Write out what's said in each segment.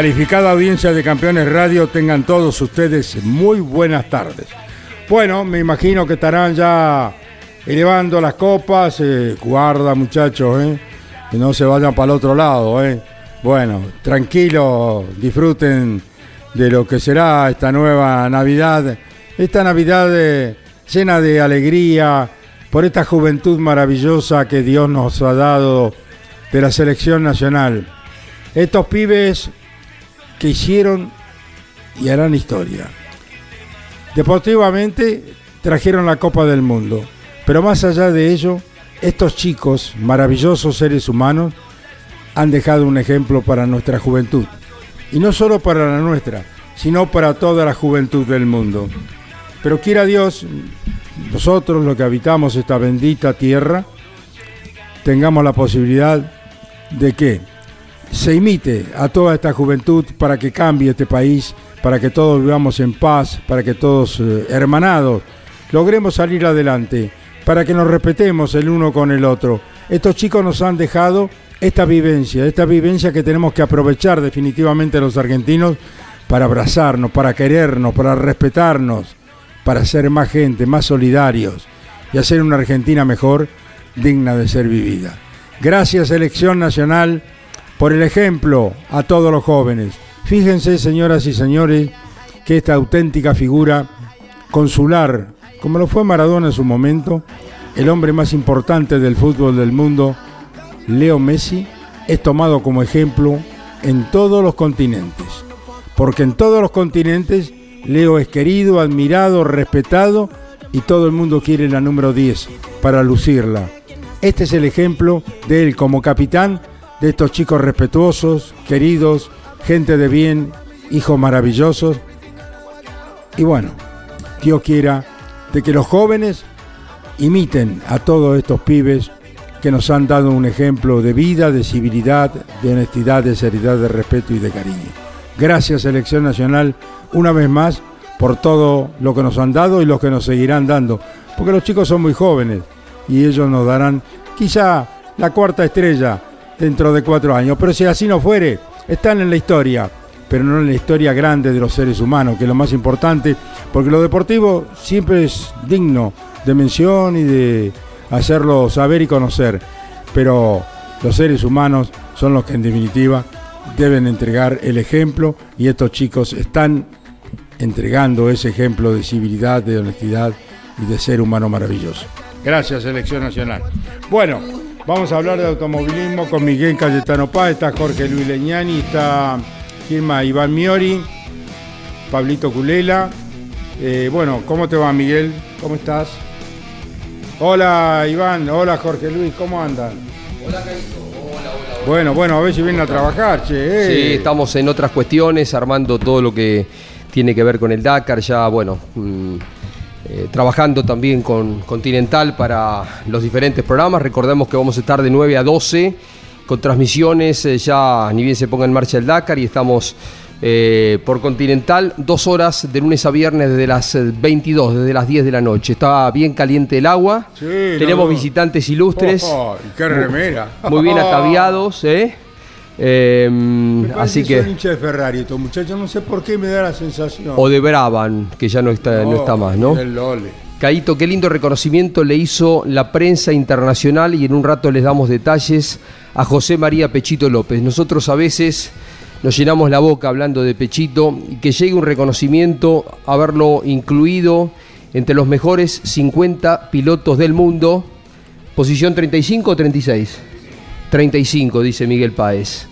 Calificada audiencia de Campeones Radio, tengan todos ustedes muy buenas tardes. Bueno, me imagino que estarán ya elevando las copas. eh, guarda, muchachos, eh, que no se vayan para el otro lado. Eh. Bueno, tranquilos, disfruten de lo que será esta nueva Navidad. Esta Navidad eh, llena de alegría por esta juventud maravillosa que Dios nos ha dado de la selección nacional. Estos pibes que hicieron y harán historia. Deportivamente trajeron la Copa del Mundo, pero más allá de ello, estos chicos, maravillosos seres humanos, han dejado un ejemplo para nuestra juventud. Y no solo para la nuestra, sino para toda la juventud del mundo. Pero quiera Dios, nosotros los que habitamos esta bendita tierra, tengamos la posibilidad de que se imite a toda esta juventud para que cambie este país, para que todos vivamos en paz, para que todos eh, hermanados logremos salir adelante, para que nos respetemos el uno con el otro. Estos chicos nos han dejado esta vivencia, esta vivencia que tenemos que aprovechar definitivamente los argentinos para abrazarnos, para querernos, para respetarnos, para ser más gente, más solidarios y hacer una Argentina mejor, digna de ser vivida. Gracias, Selección Nacional por el ejemplo a todos los jóvenes. Fíjense, señoras y señores, que esta auténtica figura consular, como lo fue Maradona en su momento, el hombre más importante del fútbol del mundo, Leo Messi, es tomado como ejemplo en todos los continentes. Porque en todos los continentes Leo es querido, admirado, respetado y todo el mundo quiere la número 10 para lucirla. Este es el ejemplo de él como capitán de estos chicos respetuosos, queridos, gente de bien, hijos maravillosos. Y bueno, Dios quiera de que los jóvenes imiten a todos estos pibes que nos han dado un ejemplo de vida, de civilidad, de honestidad, de seriedad, de respeto y de cariño. Gracias Selección Nacional una vez más por todo lo que nos han dado y lo que nos seguirán dando, porque los chicos son muy jóvenes y ellos nos darán quizá la cuarta estrella dentro de cuatro años. Pero si así no fuere, están en la historia, pero no en la historia grande de los seres humanos, que es lo más importante, porque lo deportivo siempre es digno de mención y de hacerlo saber y conocer, pero los seres humanos son los que en definitiva deben entregar el ejemplo y estos chicos están entregando ese ejemplo de civilidad, de honestidad y de ser humano maravilloso. Gracias, Selección Nacional. Bueno, vamos a hablar de automovilismo con Miguel Cayetano Paz, está Jorge Luis Leñani, está Gilma Iván Miori, Pablito Culela. Eh, bueno, ¿cómo te va Miguel? ¿Cómo estás? Hola Iván, hola Jorge Luis, ¿cómo andan? Hola, hola, Bueno, bueno, a ver si vienen a trabajar, che. eh. Sí, estamos en otras cuestiones, armando todo lo que tiene que ver con el Dakar, ya, bueno, mm, eh, trabajando también con Continental para los diferentes programas. Recordemos que vamos a estar de 9 a 12 con transmisiones, eh, ya ni bien se ponga en marcha el Dakar y estamos eh, por Continental, dos horas de lunes a viernes desde las eh, 22, desde las 10 de la noche. Está bien caliente el agua, Sí, tenemos no. visitantes ilustres. Oh, y qué remera. Muy bien ataviados, ¿eh? Eh, parece así que son que. hinchas de Ferrari estos muchachos, no sé por qué me da la sensación. O de Braban, que ya no está, no está más, ¿no? El Lole. Caito, qué lindo reconocimiento le hizo la prensa internacional y en un rato les damos detalles a José María Pechito López. Nosotros a veces nos llenamos la boca hablando de Pechito y que llegue un reconocimiento, haberlo incluido entre los mejores 50 pilotos del mundo. ¿Posición 35 o 36? 35, dice Miguel Páez.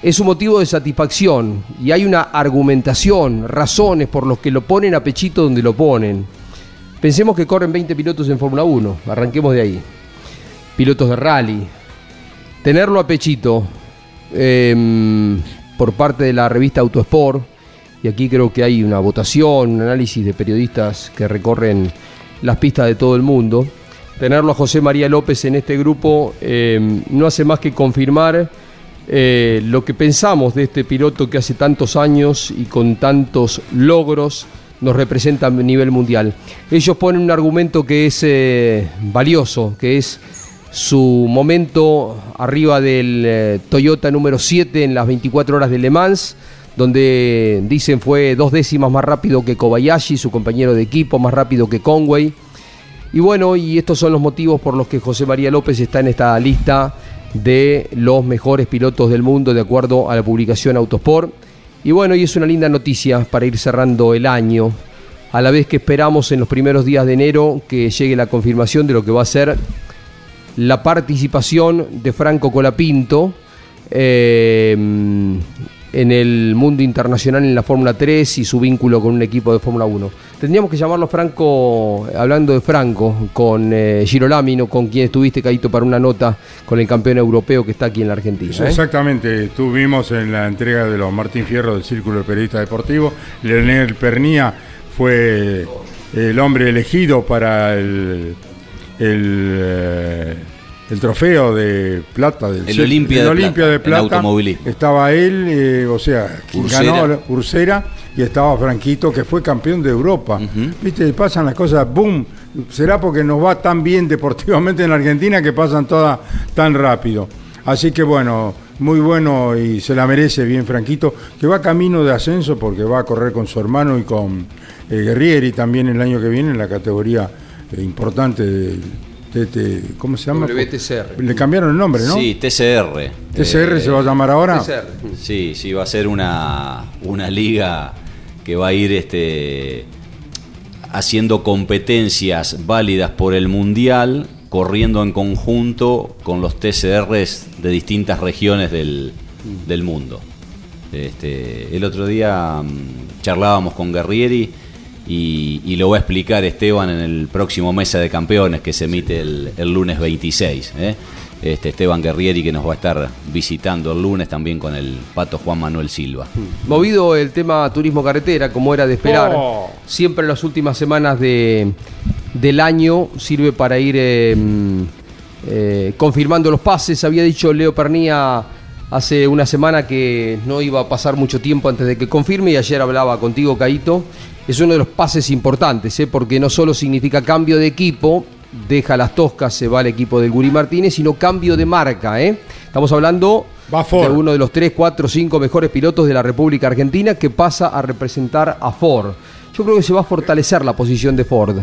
Es un motivo de satisfacción y hay una argumentación, razones por los que lo ponen a Pechito donde lo ponen. Pensemos que corren 20 pilotos en Fórmula 1, arranquemos de ahí. Pilotos de rally. Tenerlo a Pechito em, por parte de la revista Autosport, y aquí creo que hay una votación, un análisis de periodistas que recorren las pistas de todo el mundo. Tenerlo a José María López en este grupo em, no hace más que confirmar eh, lo que pensamos de este piloto que hace tantos años y con tantos logros nos representa a nivel mundial. Ellos ponen un argumento que es eh, valioso, que es su momento arriba del eh, Toyota número 7 en las 24 horas de Le Mans, donde dicen fue dos décimas más rápido que Kobayashi, su compañero de equipo, más rápido que Conway. Y bueno, y estos son los motivos por los que José María López está en esta lista de los mejores pilotos del mundo de acuerdo a la publicación Autosport. Y bueno, y es una linda noticia para ir cerrando el año, a la vez que esperamos en los primeros días de enero que llegue la confirmación de lo que va a ser la participación de Franco Colapinto eh, en el mundo internacional en la Fórmula 3 y su vínculo con un equipo de Fórmula 1. Tendríamos que llamarlo Franco, hablando de Franco, con eh, Girolamino, con quien estuviste, Caíto, para una nota con el campeón europeo que está aquí en la Argentina. ¿eh? Exactamente, estuvimos en la entrega de los Martín Fierro del Círculo de Periodistas Deportivos. Leonel Pernía fue el hombre elegido para el, el eh, el trofeo de plata del el Olimpia, de, Olimpia de, plata, estaba él eh, o sea quien ganó Ursera y estaba Franquito que fue campeón de Europa. Viste pasan las cosas boom. Será porque nos va tan bien deportivamente en la Argentina que pasan todas tan rápido así que bueno muy bueno y se la merece bien Franquito que va camino de ascenso porque va a correr con su hermano y con eh, Guerrieri también el año que viene en la categoría eh, importante del ¿cómo se llama? WTCR. Le cambiaron el nombre, ¿no? Sí, TCR. ¿TCR se va a llamar ahora? Sí, sí, va a ser una, una liga que va a ir este, haciendo competencias válidas por el Mundial, corriendo en conjunto con los TCRs de distintas regiones del, del mundo. Este, el otro día mm, charlábamos con Guerrieri y, lo va a explicar Esteban en el próximo Mesa de Campeones que se emite el, lunes 26. ¿eh? Este Esteban Guerrieri que nos va a estar visitando el lunes también con el pato Juan Manuel Silva. Mm. Movido el tema turismo carretera, como era de esperar, oh. siempre en las últimas semanas de, del año sirve para ir eh, mm, eh, confirmando los pases. Había dicho Leo Pernía hace una semana que no iba a pasar mucho tiempo antes de que confirme y ayer hablaba contigo, Caito. Es uno de los pases importantes, ¿eh? porque no solo significa cambio de equipo, deja las toscas, se va al equipo del Guri Martínez, sino cambio de marca. ¿eh? Estamos hablando de uno de los 3, 4, 5 mejores pilotos de la República Argentina que pasa a representar a Ford. Yo creo que se va a fortalecer la posición de Ford.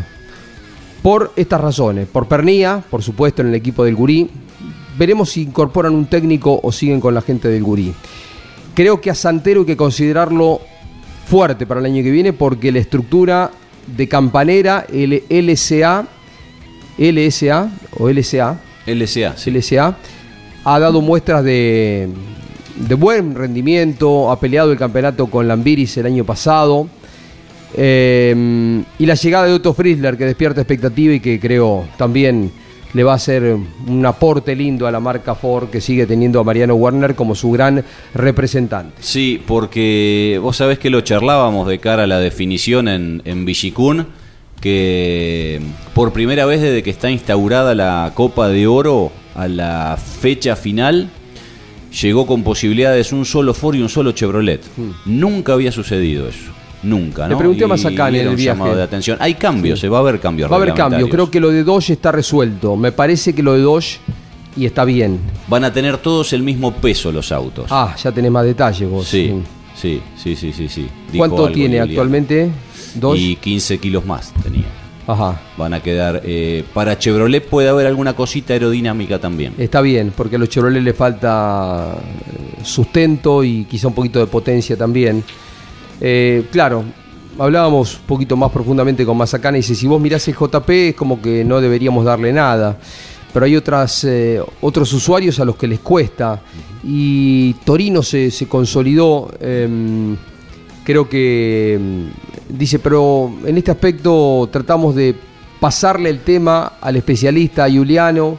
Por estas razones. Por Pernía, por supuesto, en el equipo del Gurí, Veremos si incorporan un técnico o siguen con la gente del Gurí. Creo que a Santero hay que considerarlo fuerte para el año que viene porque la estructura de Campanera, el LSA, LSA o LSA, LSA, LSA ha dado muestras de, de buen rendimiento, ha peleado el campeonato con Lambiris el año pasado. Eh, y la llegada de Otto Frizzler que despierta expectativa y que creo también le va a hacer un aporte lindo a la marca Ford que sigue teniendo a Mariano Werner como su gran representante. Sí, porque vos sabés que lo charlábamos de cara a la definición en, en que por primera vez desde que está instaurada la Copa de Oro a la fecha final, llegó con posibilidades un solo Ford y un solo Chevrolet. Hmm. Nunca había sucedido eso. Nunca, ¿no? Le pregunté más acá en el viaje. de atención. Hay cambios, se va a haber cambios. Va a haber cambios. Creo que lo de Dodge está resuelto. Me parece que lo de Dodge y está bien. Van a tener todos el mismo peso los autos. Ah, ya tenés más detalles vos. Sí, sí, sí, sí, sí. ¿Cuánto tiene actualmente? Dodge? Y 15 kilos más tenía. Ajá. Van a quedar. eh, para Chevrolet puede haber alguna cosita aerodinámica también. Está bien, porque a los Chevrolet le falta eh, sustento y quizá un poquito de potencia también. Eh, claro, hablábamos un poquito más profundamente con Mazacana y dice, si vos mirás el JP es como que no deberíamos darle nada. Pero hay otras, eh, otros usuarios a los que les cuesta. Y Torino se, se consolidó, em, creo que, em, dice, pero en este aspecto tratamos de pasarle el tema al especialista, a Juliano,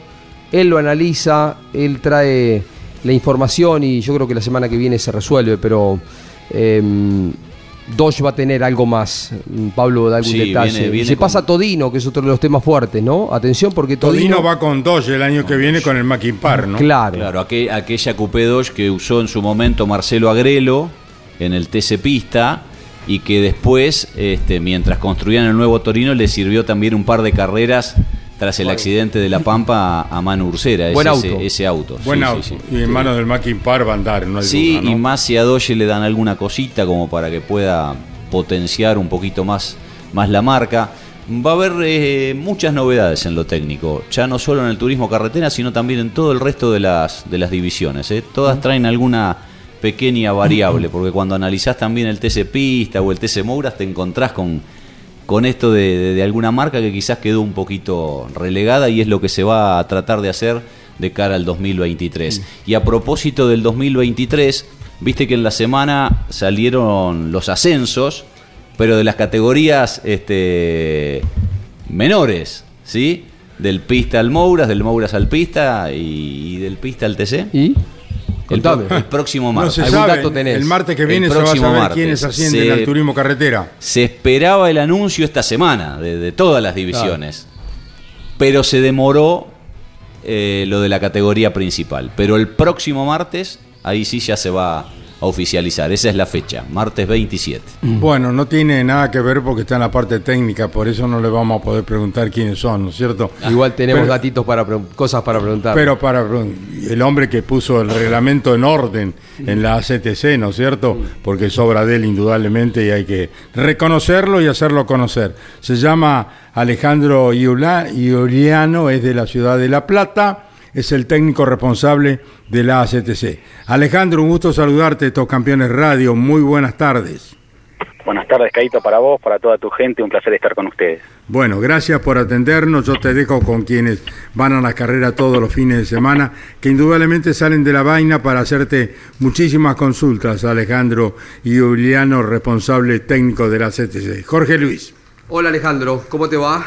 él lo analiza, él trae la información y yo creo que la semana que viene se resuelve, pero em, Dodge va a tener algo más. Mm, Pablo da algún Sí, detalle. viene- viene se con- pasa Todino, que es otro de los temas fuertes, ¿no? Atención porque Todino, Todino va con Dodge el año que viene con el Mackin Par, ¿no? Claro. Claro, aquel- aquella Coupé Dodge que usó en su momento Marcelo Agrelo en el TC Pista y que después, este, mientras construían el nuevo Torino, le sirvió también un par de carreras tras el accidente de La Pampa a, Manu Ursera. Buen ese, auto. ese auto. Buen sí, auto. sí, sí. Y en manos del Mackin Par va a andar, no hay Sí, duda, ¿no? y más si a Dodge le dan alguna cosita como para que pueda potenciar un poquito más, más la marca. Va a haber eh, muchas novedades en lo técnico, ya no solo en el turismo carretera, sino también en todo el resto de las, de las divisiones. ¿eh? Todas traen alguna pequeña variable, porque cuando analizás también el TC Pista o el TC Mouras te encontrás con, con esto de, de- de alguna marca que quizás quedó un poquito relegada y es lo que se va a tratar de hacer de cara al 2023. Y a propósito del 2023, viste que en la semana salieron los ascensos, pero de las categorías este, menores, ¿sí? Del pista al Mouras, del Mouras al pista y, y del pista al TC. ¿Y? El, Contame. el próximo martes. se ¿Algún sabe. dato tenés? El martes que El viene se va a saber martes. quiénes ascienden Se- al turismo carretera. Se esperaba el anuncio esta semana de, de todas las divisiones, pero se demoró eh, lo de la categoría principal. Pero el próximo martes, ahí sí ya se va a oficializar. Esa es la fecha, martes 27. Bueno, no tiene nada que ver porque está en la parte técnica, por eso no le vamos a poder preguntar quiénes son, ¿no es cierto? Igual tenemos Pero- datitos para cosas para preguntar. Pero para el hombre que puso el reglamento en orden en la ACTC, ¿no es cierto? Porque sobra de él indudablemente y hay que reconocerlo y hacerlo conocer. Se llama Alejandro Iuliano, es de la ciudad de La Plata, es el técnico responsable de la ACTC. Alejandro, un gusto saludarte, estos campeones radio, muy buenas tardes. Buenas tardes, Caito, para vos, para toda tu gente, un placer estar con ustedes. Bueno, gracias por atendernos. Yo te dejo con quienes van a la carrera todos los fines de semana, que indudablemente salen de la vaina para hacerte muchísimas consultas, Alejandro y Juliano, responsable técnico de la CTC. Jorge Luis. Hola Alejandro, ¿cómo te va?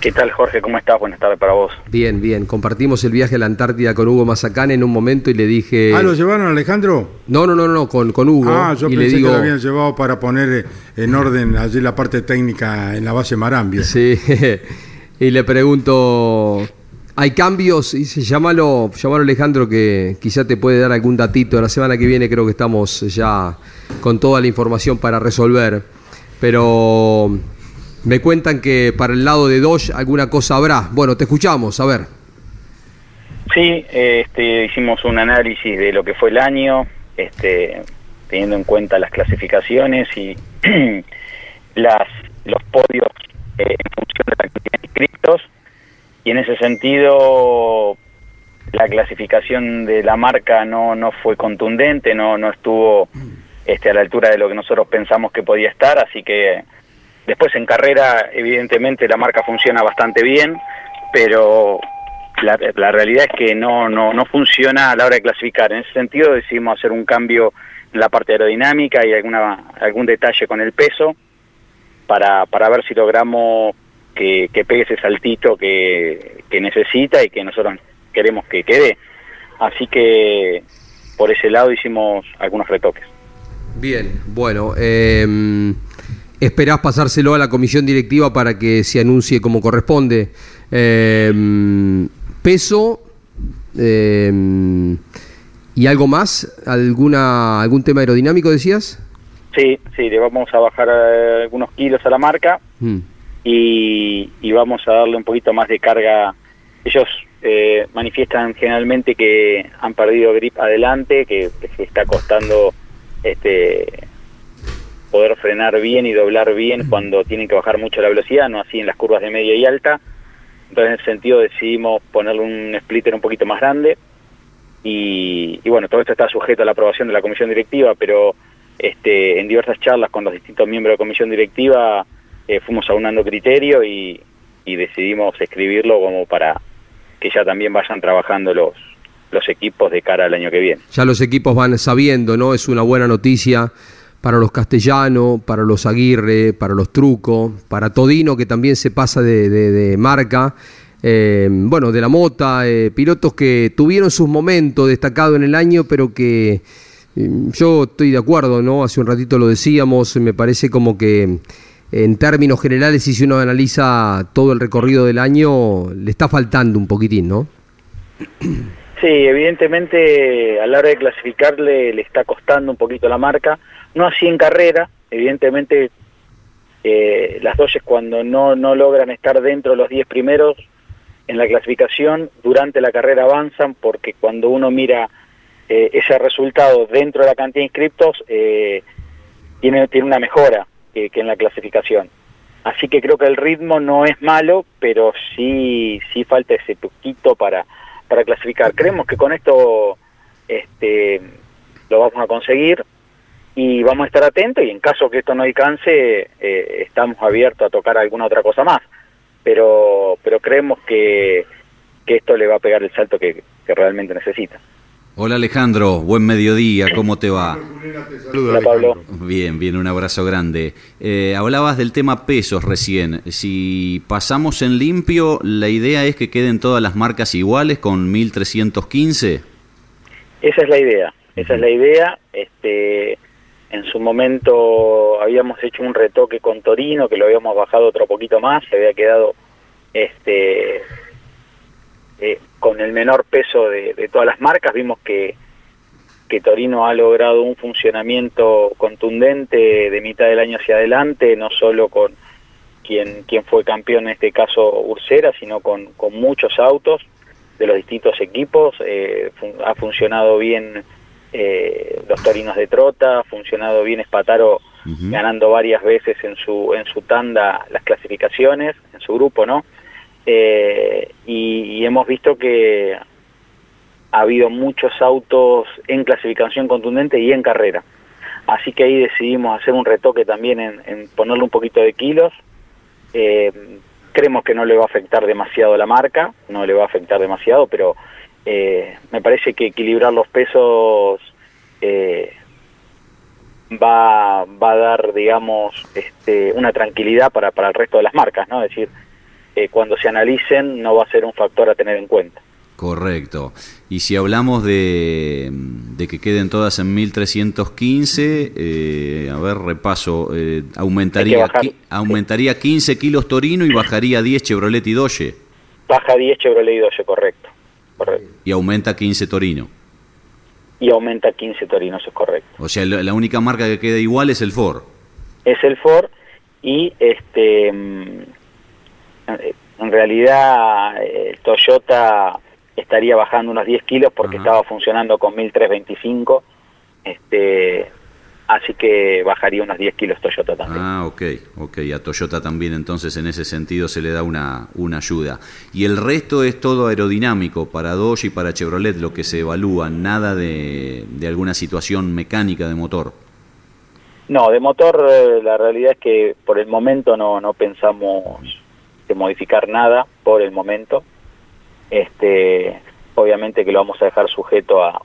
¿Qué tal, Jorge? ¿Cómo estás? Buenas tardes para vos. Bien, bien. Compartimos el viaje a la Antártida con Hugo Mazacán en un momento y le dije... Ah, ¿lo llevaron, Alejandro? No, no, no, no, con, con Hugo. Ah, yo y pensé le digo... que lo habían llevado para poner eh, en orden allí la parte técnica en la base Marambia. Sí, y le pregunto, ¿hay cambios? Y dice, llámalo, llámalo Alejandro que quizá te puede dar algún datito. La semana que viene creo que estamos ya con toda la información para resolver. Pero me cuentan que para el lado de Dodge alguna cosa habrá. Bueno, te escuchamos, a ver. Sí, este, hicimos un análisis de lo que fue el año, este, teniendo en cuenta las clasificaciones y las, los podios eh, en función de la cantidad de inscriptos. Y en ese sentido, la clasificación de la marca no, no fue contundente, no, no estuvo este, a la altura de lo que nosotros pensamos que podía estar, así que después en carrera evidentemente la marca funciona bastante bien, pero la, realidad es que no, no, no funciona a la hora de clasificar. En ese sentido decidimos hacer un cambio en la parte aerodinámica y alguna, algún detalle con el peso para, para ver si logramos que, que pegue ese saltito que, que necesita y que nosotros queremos que quede. Así que por ese lado hicimos algunos retoques. Bien, bueno, eh, esperás pasárselo a la comisión directiva para que se anuncie como corresponde. Eh, peso eh, y algo más, alguna algún tema aerodinámico decías. Sí, sí, le vamos a bajar eh, algunos kilos a la marca Mm. y, y vamos a darle un poquito más de carga. Ellos eh, manifiestan generalmente que han perdido grip adelante, que les está costando este poder frenar bien y doblar bien cuando tienen que bajar mucho la velocidad, no así en las curvas de media y alta. Entonces, en ese sentido, decidimos ponerle un splitter un poquito más grande. Y, bueno, todo esto está sujeto a la aprobación de la comisión directiva, pero este, en diversas charlas con los distintos miembros de la comisión directiva eh, fuimos aunando criterio y, y decidimos escribirlo como para que ya también vayan trabajando los, los equipos de cara al año que viene. Ya los equipos van sabiendo, ¿no? Es una buena noticia para los castellanos, para los Aguirre, para los Truco, para Todino, que también se pasa de, marca. Eh, bueno, de la Mota, eh, pilotos que tuvieron sus momentos destacados en el año, pero que mm, yo estoy de acuerdo, ¿no? Hace un ratito lo decíamos, me parece como que en términos generales, si uno analiza todo el recorrido del año, le está faltando un poquitín, ¿no? Sí, evidentemente a la hora de clasificarle le está costando un poquito la marca, no así en carrera, evidentemente eh, las doyes cuando no, no logran estar dentro de los 10 primeros en la clasificación, durante la carrera avanzan porque cuando uno mira eh, ese resultado dentro de la cantidad de inscriptos, eh, tiene, tiene una mejora que en la clasificación. Así que creo que el ritmo no es malo, pero sí, sí falta ese poquito para para clasificar. Creemos que con esto este, lo vamos a conseguir y vamos a estar atentos y en caso que esto no alcance eh, estamos abiertos a tocar alguna otra cosa más. Pero, pero creemos que, que esto le va a pegar el salto que, que realmente necesita. Hola Alejandro, buen mediodía, ¿cómo te va? Hola Pablo. Bien, bien, un abrazo grande. Eh, hablabas del tema pesos recién. Si pasamos en limpio, ¿la idea es que queden todas las marcas iguales con 1315? Esa es la idea, esa es la idea. Este, en su momento habíamos hecho un retoque con Torino, que lo habíamos bajado otro poquito más, se había quedado este, eh, con el menor peso de, todas las marcas. Vimos que, que Torino ha logrado un funcionamiento contundente de mitad del año hacia adelante, no solo con quien, quien fue campeón en este caso Ursera, sino con, muchos autos de los distintos equipos. Eh, ha funcionado bien eh, los Torinos de Trota, ha funcionado bien Espataro ganando varias veces en su, en su tanda las clasificaciones, en su grupo, ¿no? Eh, y, hemos visto que ha habido muchos autos en clasificación contundente y en carrera. Así que ahí decidimos hacer un retoque también en, ponerle un poquito de kilos. Eh, creemos que no le va a afectar demasiado la marca, no le va a afectar demasiado, pero eh, me parece que equilibrar los pesos va, va a dar, digamos, este, una tranquilidad para, para el resto de las marcas, ¿no? Es decir, eh, cuando se analicen no va a ser un factor a tener en cuenta. Correcto. Y si hablamos de, que queden todas en 1315, eh, a ver, repaso, eh, aumentaría, aumentaría 15 kilos Torino y bajaría 10 Chevrolet y Doge. Baja 10 Chevrolet y Doge, correcto. Correcto. Y aumenta 15 Torino. Y aumenta 15 Torino, eso es correcto. O sea, la única marca que queda igual es el Ford. Es el Ford y este mm, en realidad el Toyota estaría bajando unos 10 kilos porque estaba funcionando con 1325, este, así que bajaría unos 10 kilos Toyota también. Ah, ok, ok, a Toyota también entonces en ese sentido se le da una, una ayuda. Y el resto es todo aerodinámico para Dodge y para Chevrolet lo que se evalúa, nada de, de alguna situación mecánica de motor. No, de motor eh, la realidad es que por el momento no, no pensamos modificar nada por el momento. Este, obviamente que lo vamos a dejar sujeto a,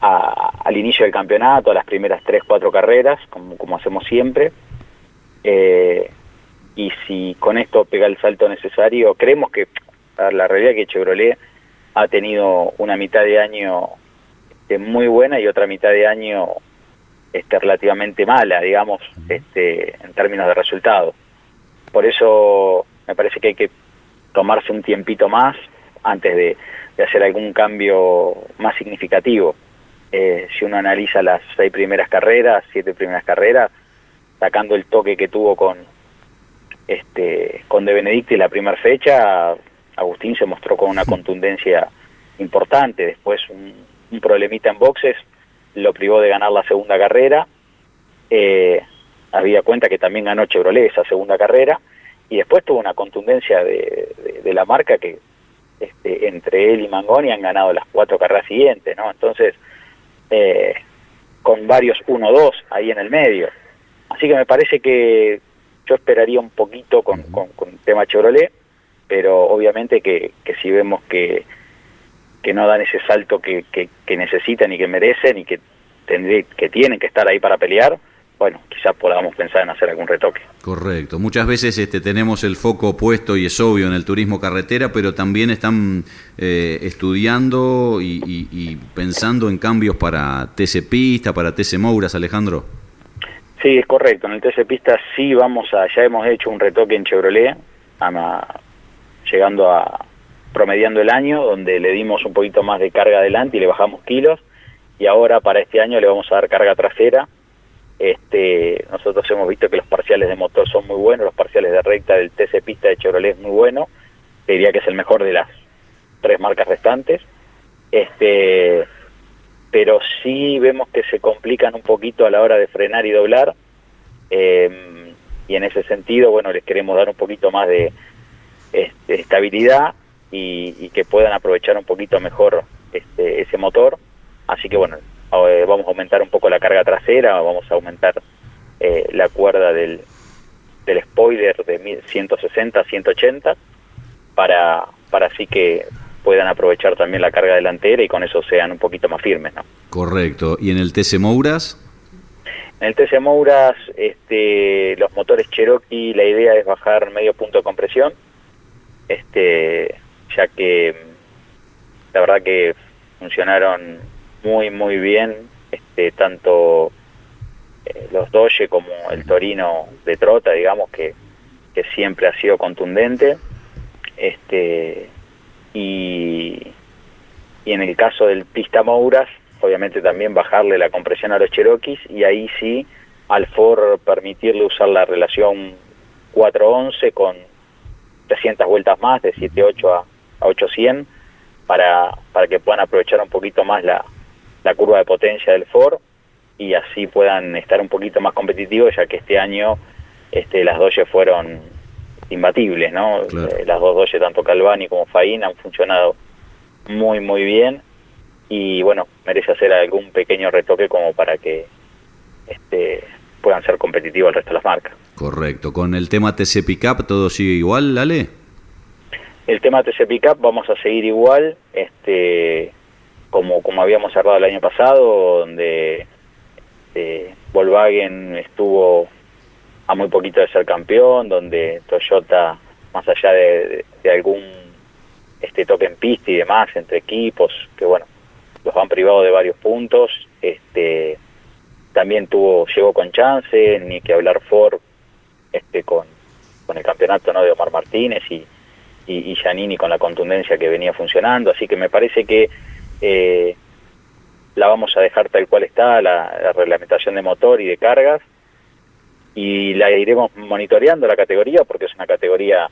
al inicio del campeonato, a las primeras tres, cuatro carreras, como, como hacemos siempre. Eh, y si con esto pega el salto necesario, creemos que la realidad es que Chevrolet ha tenido una mitad de año este, muy buena y otra mitad de año este, relativamente mala, digamos, este, en términos de resultados. Por eso me parece que hay que tomarse un tiempito más antes de, hacer algún cambio más significativo. Eh, si uno analiza las seis primeras carreras, siete primeras carreras, sacando el toque que tuvo con este con De Benedicti la primera fecha, Agustín se mostró con una contundencia importante. Después un, un problemita en boxes lo privó de ganar la segunda carrera eh, había cuenta que también ganó Chevrolet esa segunda carrera, y después tuvo una contundencia de, la marca que este, entre él y Mangoni han ganado las cuatro carreras siguientes, ¿no? Entonces, eh, con varios 1-2 ahí en el medio. Así que me parece que yo esperaría un poquito con, con, el tema Chevrolet, pero obviamente que, que si vemos que, que no dan ese salto que, que, necesitan y que merecen y que, tendré, que tienen que estar ahí para pelear, bueno, quizás podamos pensar en hacer algún retoque. Correcto. Muchas veces este, tenemos el foco puesto, y es obvio, en el turismo carretera, pero también están eh, estudiando y, pensando en cambios para TC Pista, para TC Mouras, Alejandro. Sí, es correcto. En el TC Pista sí vamos a, ya hemos hecho un retoque en Chevrolet, llegando a promediando el año, donde le dimos un poquito más de carga adelante y le bajamos kilos, y ahora para este año le vamos a dar carga trasera este, nosotros hemos visto que los parciales de motor son muy buenos, los parciales de recta del TC Pista de Chevrolet es muy bueno, diría que es el mejor de las tres marcas restantes. Este, pero sí vemos que se complican un poquito a la hora de frenar y doblar. Em, y en ese sentido, bueno, les queremos dar un poquito más de este, estabilidad y, que puedan aprovechar un poquito mejor este, ese motor. Así que bueno, eh, vamos a aumentar un poco la carga trasera, vamos a aumentar eh, la cuerda del, del spoiler de 160 a 180 para, para así que puedan aprovechar también la carga delantera y con eso sean un poquito más firmes. ¿no? Correcto. ¿Y en el TC Mouras? En el TC Mouras, este, los motores Cherokee, la idea es bajar medio punto de compresión, este, ya que la verdad que funcionaron muy, muy bien, este, tanto eh, los Doge como el Torino de Trota, digamos, que, que siempre ha sido contundente. Este, y, y en el caso del Pista Mouras, obviamente también bajarle la compresión a los Cherokees y ahí sí al Ford permitirle usar la relación 411 con 300 vueltas más, de 78 a, a 800, para, para que puedan aprovechar un poquito más la, la curva de potencia del Ford y así puedan estar un poquito más competitivos, ya que este año este, las Doge fueron imbatibles, ¿no? Eh, las dos Doge, tanto Calvani como Fain, han funcionado muy, muy bien y bueno, merece hacer algún pequeño retoque como para que este, puedan ser competitivos el resto de las marcas. Correcto. ¿Con el tema TC Pickup todo sigue igual, Lale? El tema TC Pickup vamos a seguir igual. Este, como, como habíamos cerrado el año pasado, donde eh, Volkswagen estuvo a muy poquito de ser campeón, donde Toyota, más allá de, algún este toque en pista y demás entre equipos, que bueno, los han privado de varios puntos, este también tuvo, llegó con chance, ni que hablar Ford este con, con el campeonato ¿no? de Omar Martínez y, y, y Giannini con la contundencia que venía funcionando, así que me parece que eh, la vamos a dejar tal cual está, la, reglamentación de motor y de cargas, y la iremos monitoreando la categoría porque es una categoría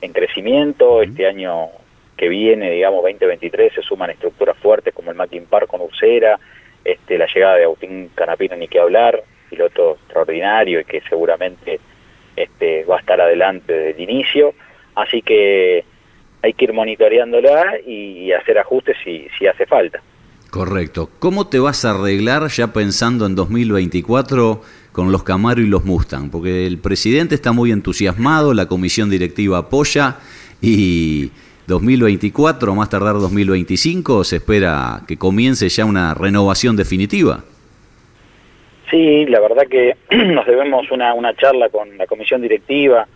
en crecimiento. Este año que viene, digamos 2023, se suman estructuras fuertes como el Mackin Park con Ursera, este, la llegada de Agustín Canapino ni que hablar, piloto extraordinario y que seguramente este, va a estar adelante desde el inicio. Así que hay que ir monitoreándola y, hacer ajustes si, si hace falta. Correcto. ¿Cómo te vas a arreglar ya pensando en 2024 con los Camaro y los Mustang? Porque el presidente está muy entusiasmado, la comisión directiva apoya y 2024, más tardar 2025, se espera que comience ya una renovación definitiva. Sí, la verdad que nos debemos una, una charla con la comisión directiva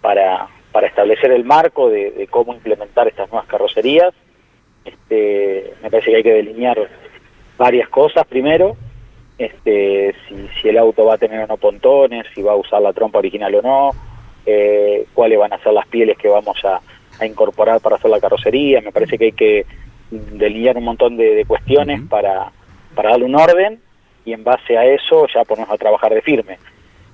para, para establecer el marco de, cómo implementar estas nuevas carrocerías. Este, me parece que hay que delinear varias cosas primero, este, si, el auto va a tener o no pontones, si va a usar la trompa original o no, eh, cuáles van a ser las pieles que vamos a, incorporar para hacer la carrocería. Me parece que hay que delinear un montón de, cuestiones para, para darle un orden y en base a eso ya ponernos a trabajar de firme.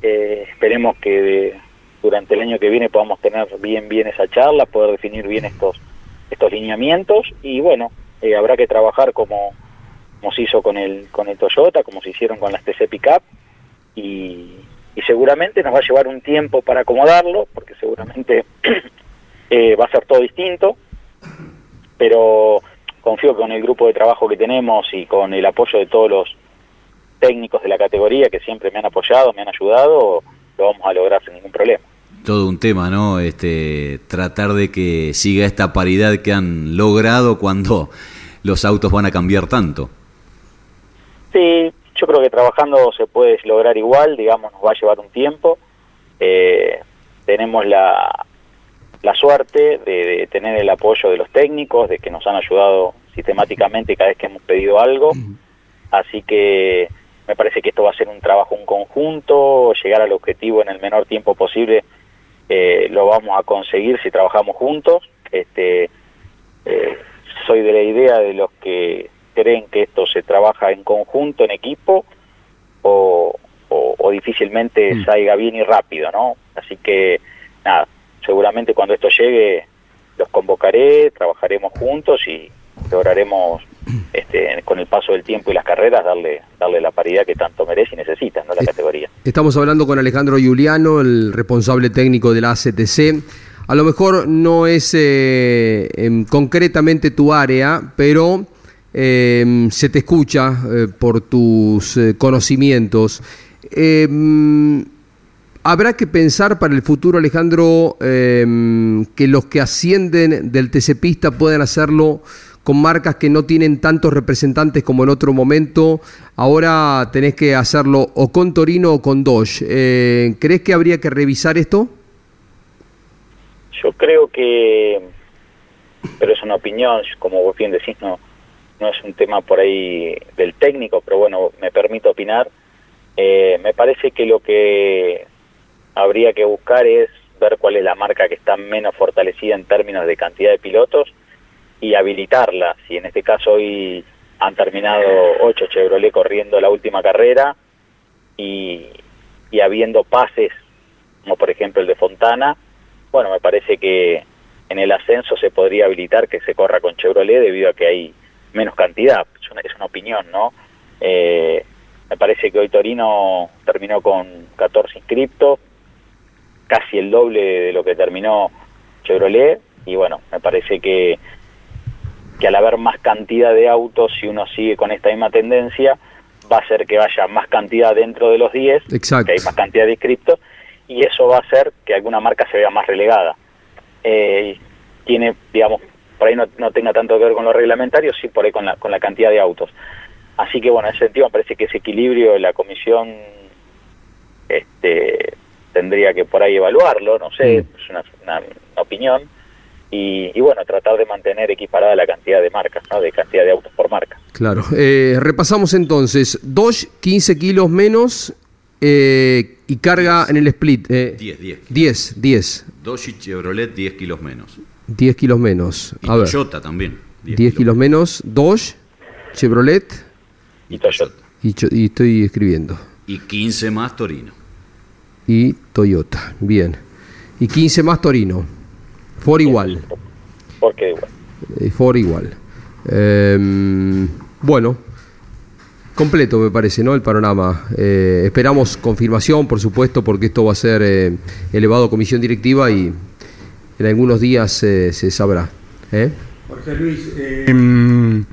Eh, esperemos que de, durante el año que viene podamos tener bien bien esa charla, poder definir bien estos estos lineamientos y bueno, eh, habrá que trabajar como, como se hizo con el con el Toyota, como se hicieron con las TC Pickup y, seguramente nos va a llevar un tiempo para acomodarlo, porque seguramente eh, va a ser todo distinto, pero confío que con el grupo de trabajo que tenemos y con el apoyo de todos los técnicos de la categoría que siempre me han apoyado, me han ayudado, lo vamos a lograr sin ningún problema. Todo un tema, ¿no? Este, tratar de que siga esta paridad que han logrado cuando los autos van a cambiar tanto. Sí, yo creo que trabajando se puede lograr igual, digamos, nos va a llevar un tiempo. Eh, tenemos la, la suerte de, tener el apoyo de los técnicos, de que nos han ayudado sistemáticamente cada vez que hemos pedido algo. Así que me parece que esto va a ser un trabajo en conjunto, llegar al objetivo en el menor tiempo posible eh, lo vamos a conseguir si trabajamos juntos. Este, eh, soy de la idea de los que creen que esto se trabaja en conjunto, en equipo, o, o difícilmente mm. salga bien y rápido, ¿no? Así que, nada, seguramente cuando esto llegue los convocaré, trabajaremos juntos y lograremos este, con el paso del tiempo y las carreras darle darle la paridad que tanto merece y necesita ¿no? la categoría. Estamos hablando con Alejandro Giuliano, el responsable técnico de la ACTC. A lo mejor no es eh, concretamente tu área, pero eh, se te escucha eh, por tus conocimientos. Habrá que pensar para el futuro, Alejandro, que los que ascienden del TC Pista puedan hacerlo con marcas que no tienen tantos representantes como en otro momento. Ahora tenés que hacerlo o con Torino o con Dodge. Eh, ¿Crees que habría que revisar esto? Yo creo que, pero es una opinión, como vos bien decís, no, no es un tema por ahí del técnico, pero bueno, me permito opinar. Eh, me parece que lo que habría que buscar es ver cuál es la marca que está menos fortalecida en términos de cantidad de pilotos y habilitarla. Si en este caso hoy han terminado ocho Chevrolet corriendo la última carrera y, y habiendo pases, como por ejemplo el de Fontana, bueno, me parece que en el ascenso se podría habilitar que se corra con Chevrolet debido a que hay menos cantidad. Es una, es una opinión, ¿no? Eh, me parece que hoy Torino terminó con 14 inscriptos, casi el doble de lo que terminó Chevrolet, y bueno, me parece que que al haber más cantidad de autos, si uno sigue con esta misma tendencia, va a hacer que vaya más cantidad dentro de los 10, que hay más cantidad de inscriptos, y eso va a hacer que alguna marca se vea más relegada. Eh, tiene, digamos, por ahí no, no, tenga tanto que ver con los reglamentarios, sí por ahí con la, con la cantidad de autos. Así que bueno, en ese sentido me parece que ese equilibrio la comisión este, tendría que por ahí evaluarlo, no sé, mm. es una opinión y, bueno, tratar de mantener equiparada la cantidad de marcas, ¿no? de cantidad de autos por marca. Claro. Eh, repasamos entonces, Dodge 15 kilos menos eh, y carga en el split. 10, 10. 10, 10. Dodge y Chevrolet 10 kilos menos. 10 kilos menos. Y Toyota también. 10, kilos. menos, Dodge, Chevrolet y Toyota. Y, estoy escribiendo. Y 15 más Torino. Y Toyota, bien. Y 15 más Torino. For igual. Porque igual. Eh, for igual. Bueno, completo me parece, ¿no? El panorama. Eh, esperamos confirmación, por supuesto, porque esto va a ser eh, elevado a comisión directiva y en algunos días se sabrá. Jorge Luis, em,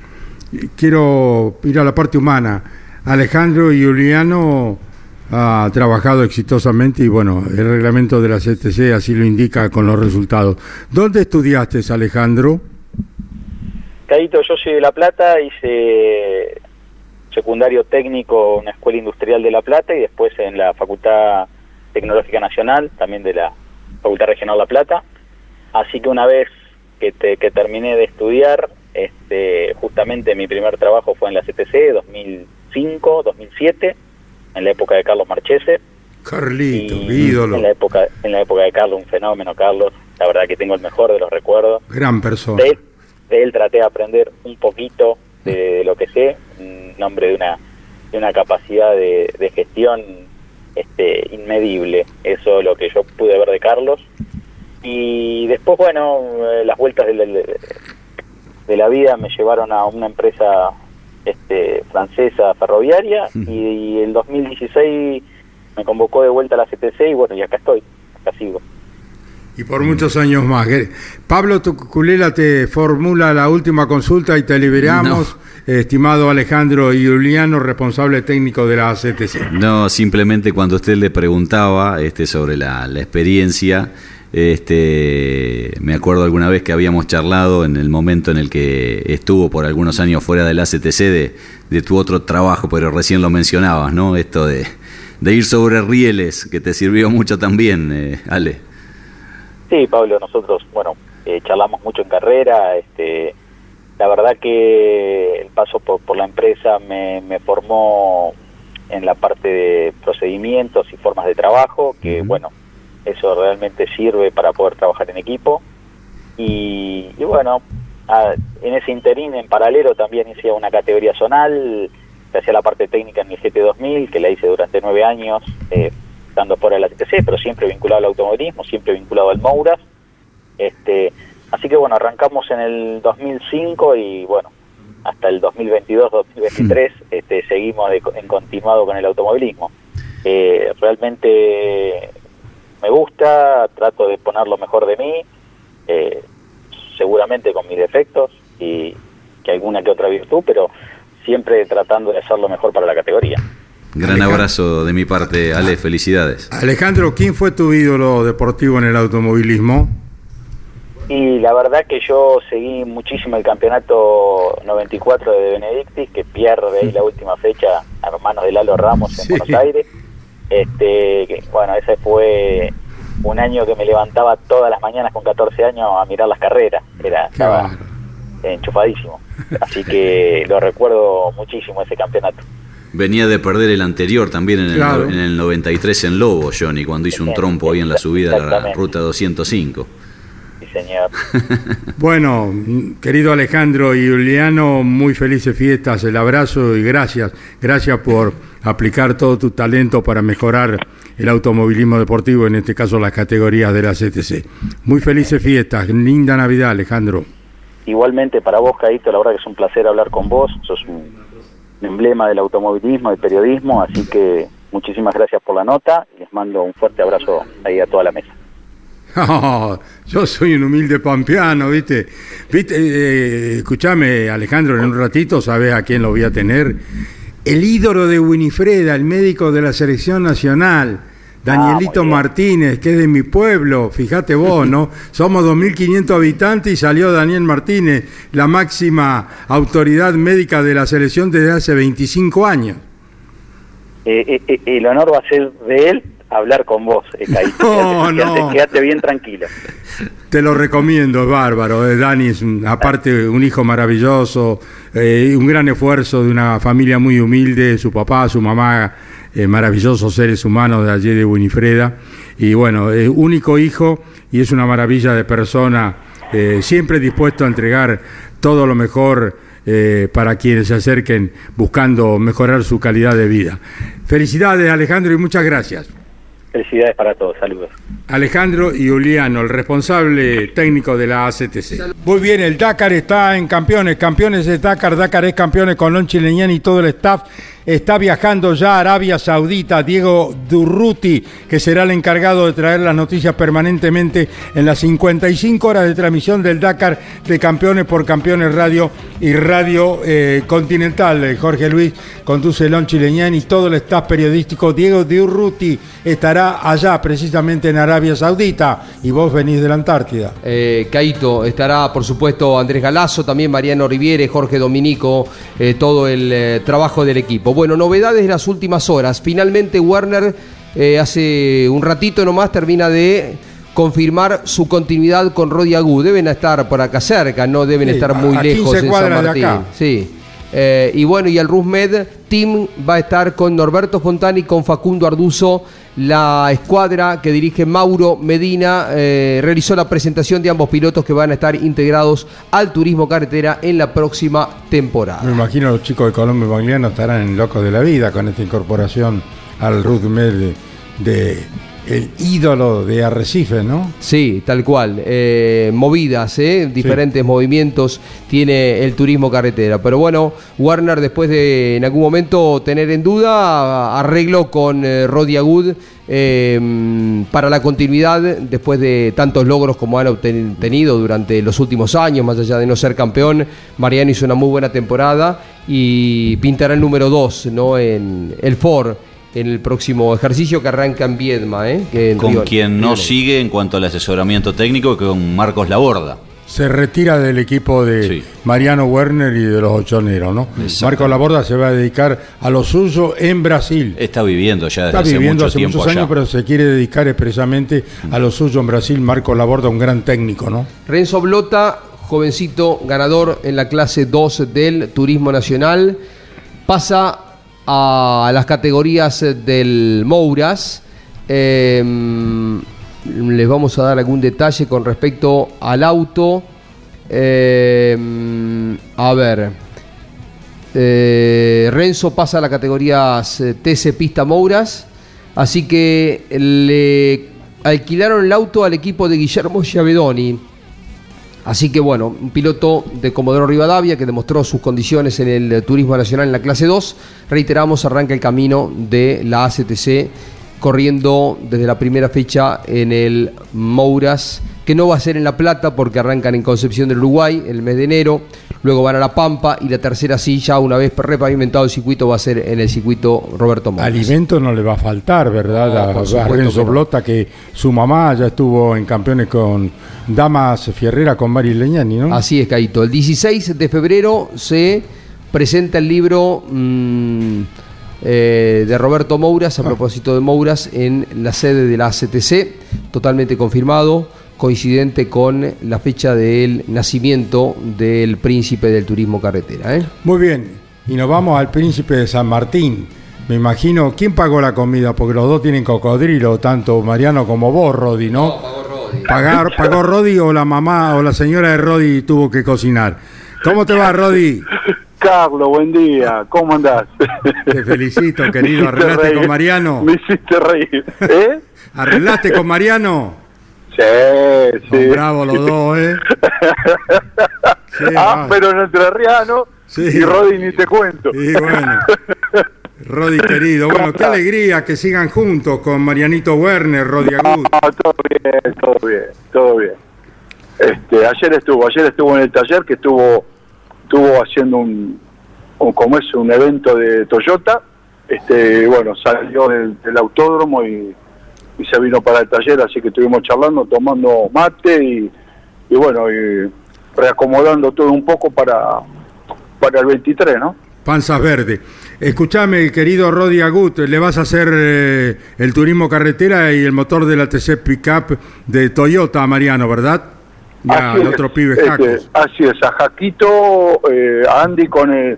quiero ir a la parte humana. Alejandro y Juliano ha trabajado exitosamente y bueno, el reglamento de la CTC así lo indica con los resultados. ¿Dónde estudiaste, Alejandro? Caíto, yo soy de La Plata, hice secundario técnico en la Escuela Industrial de La Plata y después en la Facultad Tecnológica Nacional, también de la Facultad Regional La Plata. Así que una vez que, que terminé de estudiar, este, justamente mi primer trabajo fue en la CTC, 2005, 2007 en la época de Carlos Marchese. Carlito, ídolo. En la, época, en la época de Carlos, un fenómeno, Carlos. La verdad que tengo el mejor de los recuerdos. Gran persona. De él, traté de aprender un poquito de, lo que sé, un hombre de una, de una capacidad de, gestión este, inmedible. Eso es lo que yo pude ver de Carlos. Y después, bueno, eh, las vueltas de, de la vida me llevaron a una empresa este, francesa ferroviaria y, en 2016 me convocó de vuelta a la CTC y bueno, y acá estoy, acá sigo. Y por muchos años más. Pablo Tuculela te formula la última consulta y te liberamos. Estimado Alejandro Juliano, responsable técnico de la ACTC. No, simplemente cuando usted le preguntaba este, sobre la, la experiencia, este, me acuerdo alguna vez que habíamos charlado en el momento en el que estuvo por algunos años fuera del ACTC de, de tu otro trabajo, pero recién lo mencionabas, ¿no? Esto de, de ir sobre rieles, que te sirvió mucho también, eh, Ale. Sí, Pablo, nosotros, bueno, eh, charlamos mucho en carrera, este, la verdad que el paso por, por la empresa me, me, formó en la parte de procedimientos y formas de trabajo, que bueno, eso realmente sirve para poder trabajar en equipo. Y, y bueno, a, en ese interín, en paralelo, también hice una categoría zonal, que hacía la parte técnica en mi GT2000, que la hice durante nueve años, eh, estando fuera de la CTC, pero siempre vinculado al automovilismo, siempre vinculado al Mouras. Este, así que bueno, arrancamos en el 2005 y bueno, hasta el 2022-2023 este, seguimos de, en continuado con el automovilismo. Eh, realmente me gusta, trato de poner lo mejor de mí, eh, seguramente con mis defectos y que alguna que otra virtud, pero siempre tratando de hacer lo mejor para la categoría. Gran Alejandro. abrazo de mi parte, Ale, felicidades. Alejandro, ¿quién fue tu ídolo deportivo en el automovilismo? Y la verdad que yo seguí muchísimo el campeonato 94 de Benedictis, que pierde ahí la última fecha a manos de Lalo Ramos en sí. Buenos Aires. Este, bueno, ese fue un año que me levantaba todas las mañanas con 14 años a mirar las carreras. Era, estaba enchufadísimo. Así que lo recuerdo muchísimo ese campeonato. Venía de perder el anterior también en, claro. el, en el 93 en Lobo, Johnny, cuando hizo un trompo ahí en la subida de la ruta 205. Señor. bueno, querido Alejandro y Juliano, muy felices fiestas, el abrazo y gracias. Gracias por aplicar todo tu talento para mejorar el automovilismo deportivo, en este caso las categorías de la CTC. Muy felices fiestas, linda Navidad, Alejandro. Igualmente para vos, Caíto, la verdad que es un placer hablar con vos, sos un emblema del automovilismo, del periodismo, así que muchísimas gracias por la nota y les mando un fuerte abrazo ahí a toda la mesa. Oh, yo soy un humilde pampeano, ¿viste? ¿Viste? Eh, escúchame, Alejandro, en un ratito sabes a quién lo voy a tener. El ídolo de Winifreda, el médico de la selección nacional. Danielito ah, Martínez, que es de mi pueblo, fíjate vos, ¿no? Somos 2.500 habitantes y salió Daniel Martínez, la máxima autoridad médica de la selección desde hace 25 años. Eh, eh, el honor va a ser de él hablar con vos, eh, Caíto. No, quédate, no. Quédate, bien tranquilo. Te lo recomiendo, es bárbaro. Eh, Dani es, un, aparte, un hijo maravilloso, eh, un gran esfuerzo de una familia muy humilde, su papá, su mamá, eh, maravillosos seres humanos de allí de Winifreda. Y bueno, eh, único hijo y es una maravilla de persona, eh, siempre dispuesto a entregar todo lo mejor para quienes se acerquen buscando mejorar su calidad de vida. Felicidades, Alejandro, y muchas gracias. Felicidades para todos, saludos. Alejandro y Juliano, el responsable técnico de la ACTC. Muy bien, el Dakar está en campeones, campeones de Dakar, Dakar es campeones con Lonchi Leñán y todo el staff. Está viajando ya a Arabia Saudita Diego Durruti, que será el encargado de traer las noticias permanentemente en las 55 horas de transmisión del Dakar de Campeones por Campeones Radio y Radio eh, Continental. Jorge Luis conduce Lonchi Leñán y todo el staff periodístico. Diego Durruti estará allá precisamente en Arabia Saudita y vos venís de la Antártida. Eh, Caito, estará por supuesto Andrés Galazo, también Mariano Riviere, Jorge Dominico, eh, todo el eh, trabajo del equipo. Bueno, novedades de las últimas horas. Finalmente Werner eh, hace un ratito nomás termina de confirmar su continuidad con Rodi Agú. Deben estar por acá cerca, no deben sí, estar muy lejos en San Martín. Sí. Eh, y bueno, y el Rusmed Team va a estar con Norberto Fontani y con Facundo Arduzo. La escuadra que dirige Mauro Medina eh, realizó la presentación de ambos pilotos que van a estar integrados al turismo carretera en la próxima temporada. Me imagino los chicos de Colombia y Bagliano estarán en locos de la vida con esta incorporación al Rusmed de el ídolo de Arrecife, ¿no? Sí, tal cual. Eh, movidas, ¿eh? diferentes movimientos tiene el turismo carretera. Pero bueno, Warner después de en algún momento tener en duda, arregló con eh, Rodi Agud eh, para la continuidad después de tantos logros como han obtenido durante los últimos años, más allá de no ser campeón. Mariano hizo una muy buena temporada y pintará el número 2 ¿no? en el Ford en el próximo ejercicio que arranca en Viedma. ¿eh? Que en Con Río- quien no Río sigue en cuanto al asesoramiento técnico, con Marcos Laborda. Se retira del equipo de Sí. Mariano Werner y de los ochoneros, ¿no? Exacto. Marco Laborda se va a dedicar a lo suyo en Brasil. Está viviendo ya desde Está hace viviendo mucho hace tiempo muchos allá. años, pero se quiere dedicar expresamente a lo suyo en Brasil. Marco Laborda, un gran técnico, ¿no? Renzo Blota, jovencito ganador en la clase 2 del Turismo Nacional, pasa a las categorías del Mouras. Eh, les vamos a dar algún detalle con respecto al auto. Eh, a ver. Eh, Renzo pasa a las categorías eh, TC Pista Mouras. Así que le alquilaron el auto al equipo de Guillermo Giavedoni. Así que bueno, un piloto de Comodoro Rivadavia que demostró sus condiciones en el Turismo Nacional en la clase 2. Reiteramos, arranca el camino de la ACTC corriendo desde la primera fecha en el Mouras, que no va a ser en La Plata porque arrancan en Concepción del Uruguay el mes de enero, luego van a La Pampa y la tercera ya una vez repavimentado el circuito, va a ser en el circuito Roberto Mouras. Alimento no le va a faltar, ¿verdad? No, a, a Renzo que. Blota, que su mamá ya estuvo en campeones con Damas Fierrera, con Mari Leñani, ¿no? Así es, Caito. El 16 de febrero se presenta el libro mm, eh, de Roberto Mouras, a propósito de Mouras, en la sede de la ACTC, totalmente confirmado, coincidente con la fecha del nacimiento del príncipe del turismo carretera. ¿eh? Muy bien, y nos vamos al Príncipe de San Martín. Me imagino, ¿quién pagó la comida? Porque los dos tienen cocodrilo, tanto Mariano como vos, Rodi, ¿no? Pagar, ¿Pagó Rodi o la mamá o la señora de Rodi tuvo que cocinar? ¿Cómo te va, Rodi? Carlos, buen día, ¿cómo andás? Te felicito, querido. ¿Arreglaste con Mariano? Me hiciste reír. ¿Eh? ¿Arreglaste con Mariano? Sí, sí. Bravos los dos, ¿eh? Sí, ah, pero en Entrerriano Sí. y Rodi ni te cuento. Y bueno, Rodi querido, bueno, qué alegría que sigan juntos con Marianito Werner, Rodi Agud. Ah, todo bien, todo bien, todo bien. Este, ayer estuvo, ayer estuvo en el taller que estuvo, estuvo haciendo un, un como es un evento de Toyota. Este, bueno, salió del, del autódromo y, y se vino para el taller, así que estuvimos charlando, tomando mate y, y bueno, y reacomodando todo un poco para, para el 23, ¿no? Panzas Verde. Escuchame, querido Rodi Agut, le vas a hacer eh, el turismo carretera y el motor de la TC Pickup de Toyota a Mariano, ¿verdad? Ya, Así el es, otro pibe este, así es, a Jaquito, eh, a Andy con el,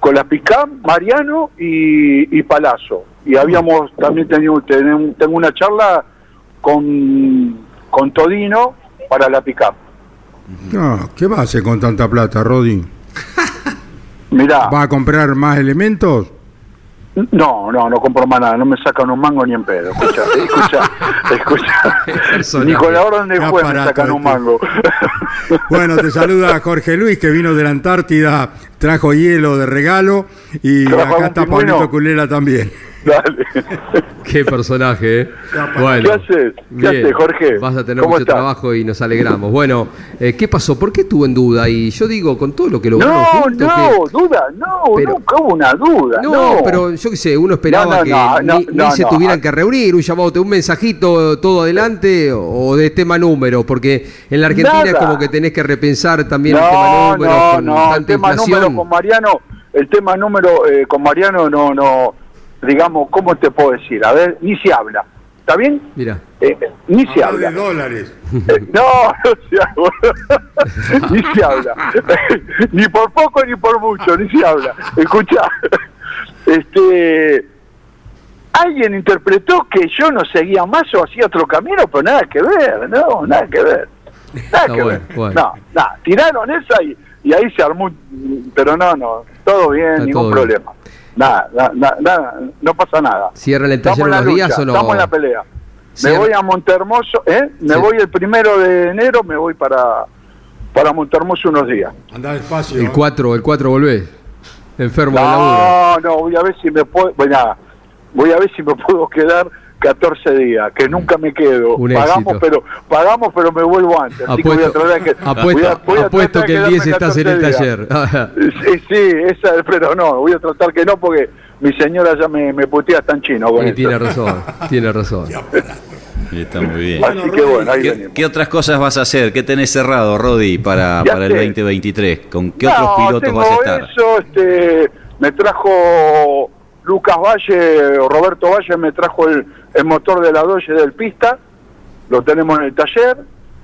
con la Picam, Mariano y, y Palazzo. Y habíamos también tenido tenem- tengo una charla con, con Todino para la Picam. No, ¿Qué va a hacer con tanta plata, Rodi? Mirá, ¿Va a comprar más elementos? no, no, no compro más nada, no me sacan un mango ni en pedo. Escucha, escucha, escucha. Ni con la orden de juez me sacan un este. mango. Bueno, te saluda Jorge Luis, que vino de la Antártida, trajo hielo de regalo y ¿Trajo acá está? Pablito Culera también. Dale. Qué personaje, ¿eh? Bueno, ¿Qué haces? ¿Qué haces, Jorge? Vas a tener ¿Cómo mucho trabajo y nos alegramos. Bueno, eh, ¿qué pasó? ¿Por qué estuvo en duda? Y yo digo, con todo lo que lograron No, juntos, no, duda, no, Pero- nunca hubo una duda. que- No, No, pero yo qué sé, uno esperaba No, no, que no, no, ni, se no. tuvieran que reunir, un llamado, un mensajito todo adelante o de tema número, porque en la Argentina es como que tenés que repensar también el tema no, número no, con no, el tanta tema inflación. número con Mariano, el tema número eh, con Mariano no, no, digamos, ¿cómo te puedo decir? A ver, ni se habla, ¿está bien? Mira, Eh, eh, ni se Habla de dólares. Eh, no, no se habla. ni se habla. ni por poco ni por mucho, ni se habla. Escucha, este, alguien interpretó que yo no seguía más o hacía otro camino, pero nada que ver, no, nada que ver. Nada que bueno, ver. bueno. No, nada, tiraron esa y, y ahí se armó, pero no, no, todo bien, Está ningún todo problema. Nada, nada, nada, no pasa nada. ¿cierran el taller Estamos en la unos días lucha, o no? Estamos en la pelea. Me Cierra- voy a Montermoso, ¿eh? Me Sí. voy el primero de enero, me voy para, para Montermoso unos días. Anda despacio. El ¿eh? 4, el 4 volvés. Enfermo del laburo. No, no, voy a ver si me puedo, bueno, voy a ver si me puedo quedar 14 días, que nunca me quedo. Un pagamos, éxito. pero pagamos, pero me vuelvo antes. Así que voy a Apuesto, que apuesto, voy a- voy a apuesto que el 10 quedarme estás en el 14 taller. Sí, sí, esa, pero no, voy a tratar que no porque mi señora ya me, me putea tan chino con Y eso. tiene razón, tiene razón. Está muy bien. Así que bueno, ahí ¿Qué, qué otras cosas vas a hacer? ¿Qué tenés cerrado, Rodi, para, Ya para el sé. 2023? ¿Con qué otros No, pilotos tengo vas a estar? eso, este, me trajo Lucas Valle, o Roberto Valle me trajo el, el motor de la Dodge del pista, lo tenemos en el taller,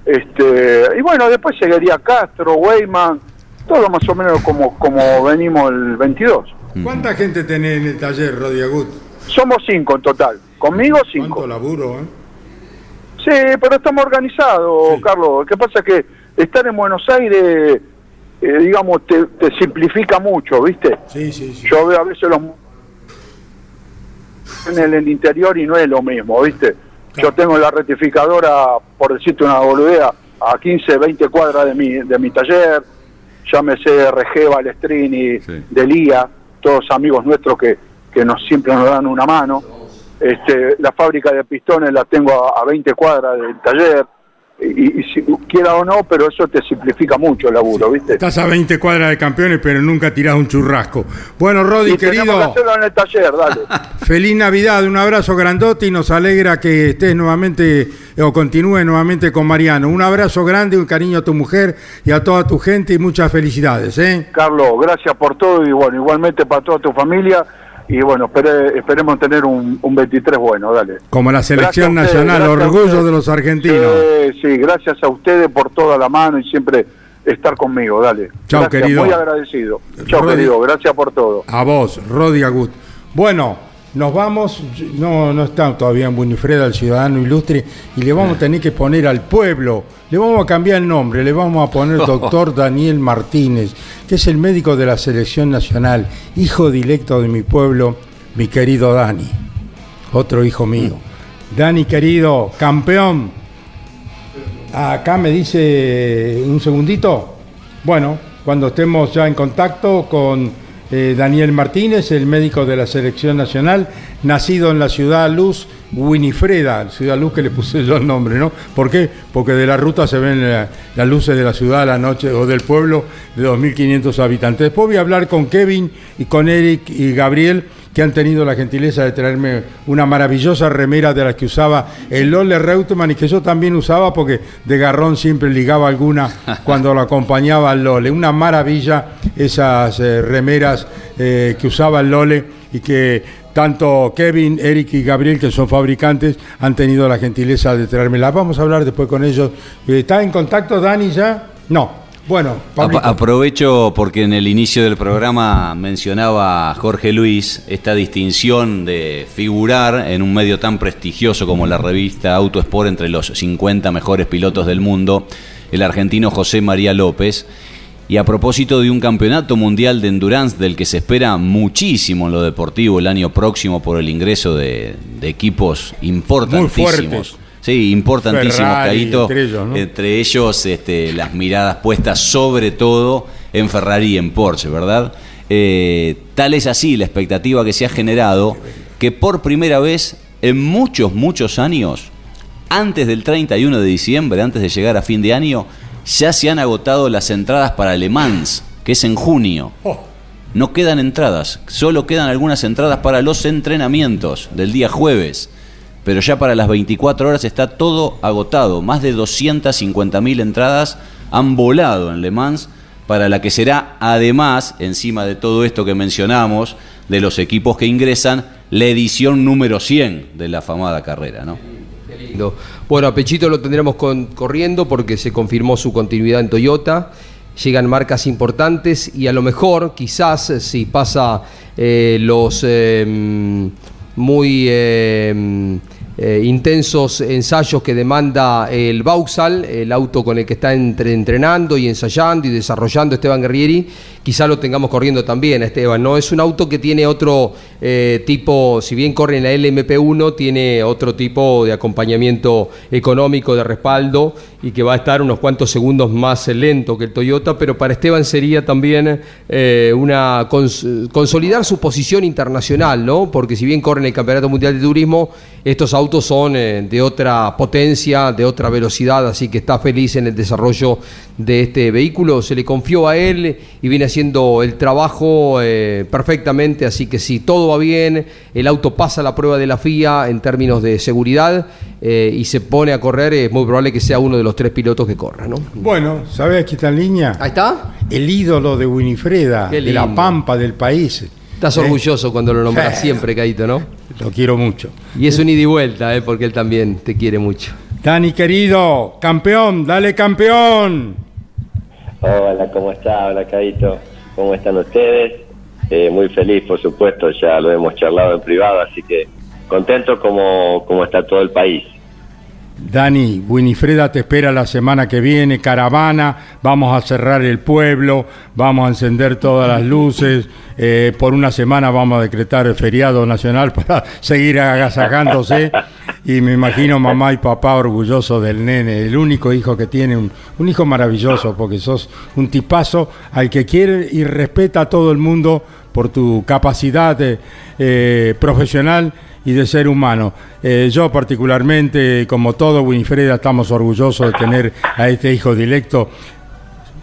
este, y bueno, después seguiría Castro, Weyman, todo más o menos como, como venimos el 22. ¿Cuánta gente tenés en el taller, Rodi Agut? Somos cinco en total, conmigo ¿Cuánto cinco. laburo, eh? Sí, pero estamos organizados, Carlos. Lo que pasa es que estar en Buenos Aires, eh, digamos, te, te simplifica mucho, ¿viste? Sí, sí, sí. Yo veo a veces los en el, interior y no es lo mismo, ¿viste? Yo tengo la rectificadora, por decirte una boludea, a 15, 20 cuadras de mi, de mi taller, llámese RG, Balestrini, Sí. Delía, todos amigos nuestros que, que nos siempre nos dan una mano. Este, la fábrica de pistones la tengo a, a 20 cuadras del taller, y, y si quiera o no, pero eso te simplifica mucho el laburo, ¿viste? Estás a 20 cuadras de campeones, pero nunca tirás un churrasco. Bueno, Rodi, Y que querido, hacerlo en el taller, dale. feliz Navidad, un abrazo grandote y nos alegra que estés nuevamente o continúe nuevamente con Mariano. Un abrazo grande, un cariño a tu mujer y a toda tu gente y muchas felicidades, ¿eh? Carlos, gracias por todo y bueno, igualmente para toda tu familia y bueno, espere- esperemos tener un, un 23 bueno, dale. Como la selección Gracias a ustedes, nacional, orgullo de los argentinos. Sí, sí, gracias a ustedes por toda la mano y siempre estar conmigo, dale. Chao, querido. Muy agradecido. Chao, querido, gracias por todo. A vos, Rodi Agut. Bueno, nos vamos, no, no está todavía en Winifreda, el ciudadano ilustre, y le vamos a tener que poner al pueblo, le vamos a cambiar el nombre, le vamos a poner doctor Daniel Martínez, que es el médico de la selección nacional, hijo directo de mi pueblo, mi querido Dani, otro hijo mío. Dani, querido, campeón. Acá me dice un segundito. Bueno, cuando estemos ya en contacto con eh, Daniel Martínez, el médico de la selección nacional, nacido en la ciudad Luz, Winifreda, ciudad Luz que le puse yo el nombre, ¿no? ¿Por qué? Porque de la ruta se ven las luces de la ciudad a la noche o del pueblo de 2.500 habitantes. Después voy a hablar con Kevin y con Eric y Gabriel que han tenido la gentileza de traerme una maravillosa remera de las que usaba el Lole Reutemann y que yo también usaba porque de garrón siempre ligaba alguna cuando lo acompañaba al Lole. Una maravilla esas eh, remeras eh, que usaba el Lole y que tanto Kevin, Eric y Gabriel, que son fabricantes, han tenido la gentileza de traérmelas. Vamos a hablar después con ellos. Eh, ¿Está en contacto Dani ya? No. Bueno, Pablito. Aprovecho porque en el inicio del programa mencionaba Jorge Luis esta distinción de figurar en un medio tan prestigioso como la revista Autosport entre los 50 mejores pilotos del mundo, el argentino José María López. Y a propósito de un campeonato mundial de endurance del que se espera muchísimo en lo deportivo el año próximo por el ingreso de, de equipos importantísimos. Sí, importantísimos, Ferrari, Caíto. entre ellos, ¿no? Entre ellos, este, las miradas puestas sobre todo en Ferrari y en Porsche, ¿verdad? Eh, tal es así la expectativa que se ha generado que por primera vez en muchos, muchos años, antes del 31 de diciembre, antes de llegar a fin de año, ya se han agotado las entradas para Le Mans, que es en junio. No quedan entradas, solo quedan algunas entradas para los entrenamientos del día jueves. Pero ya para las 24 horas está todo agotado. Más de 250.000 entradas han volado en Le Mans para la que será además, encima de todo esto que mencionamos, de los equipos que ingresan, la edición número 100 de la famada carrera, ¿no? Lindo. Bueno, a Pechito lo tendremos corriendo porque se confirmó su continuidad en Toyota. Llegan marcas importantes y a lo mejor, quizás, eh, si pasa eh, los eh, muy eh, eh, intensos ensayos que demanda el Vauxhall, el auto con el que está entrenando y ensayando y desarrollando Esteban Guerrieri, quizá lo tengamos corriendo también, Esteban. ¿no? Es un auto que tiene otro eh, tipo, si bien corre en la LMP1, tiene otro tipo de acompañamiento económico, de respaldo, y que va a estar unos cuantos segundos más lento que el Toyota, pero para Esteban sería también eh, una consolidar su posición internacional, ¿no? Porque si bien corre en el Campeonato Mundial de Turismo, estos autos son eh, de otra potencia, de otra velocidad, así que está feliz en el desarrollo de este vehículo. Se le confió a él y viene haciendo el trabajo eh, perfectamente, así que si todo va bien, el auto pasa la prueba de la FIA en términos de seguridad eh, y se pone a correr, es muy probable que sea uno de los tres pilotos que corra, ¿no? Bueno, ¿sabes quién está en línea? Ahí está. El ídolo de Winifreda, de la pampa del país. Estás ¿Eh? orgulloso cuando lo nombras siempre, Caito, ¿no? Lo quiero mucho. Y es un ida y vuelta, ¿eh? porque él también te quiere mucho. Dani, querido, campeón, dale campeón. Hola, ¿cómo está? Hola, Caito. ¿Cómo están ustedes? Eh, muy feliz, por supuesto, ya lo hemos charlado en privado, así que contento como, como está todo el país. Dani, Winifreda te espera la semana que viene, caravana, vamos a cerrar el pueblo, vamos a encender todas las luces, eh, por una semana vamos a decretar el feriado nacional para seguir agasajándose y me imagino mamá y papá orgullosos del nene, el único hijo que tiene, un, hijo maravilloso porque sos un tipazo al que quiere y respeta a todo el mundo por tu capacidad eh, profesional y de ser humano. Eh, yo particularmente, como todo Winifreda, estamos orgullosos de tener a este hijo directo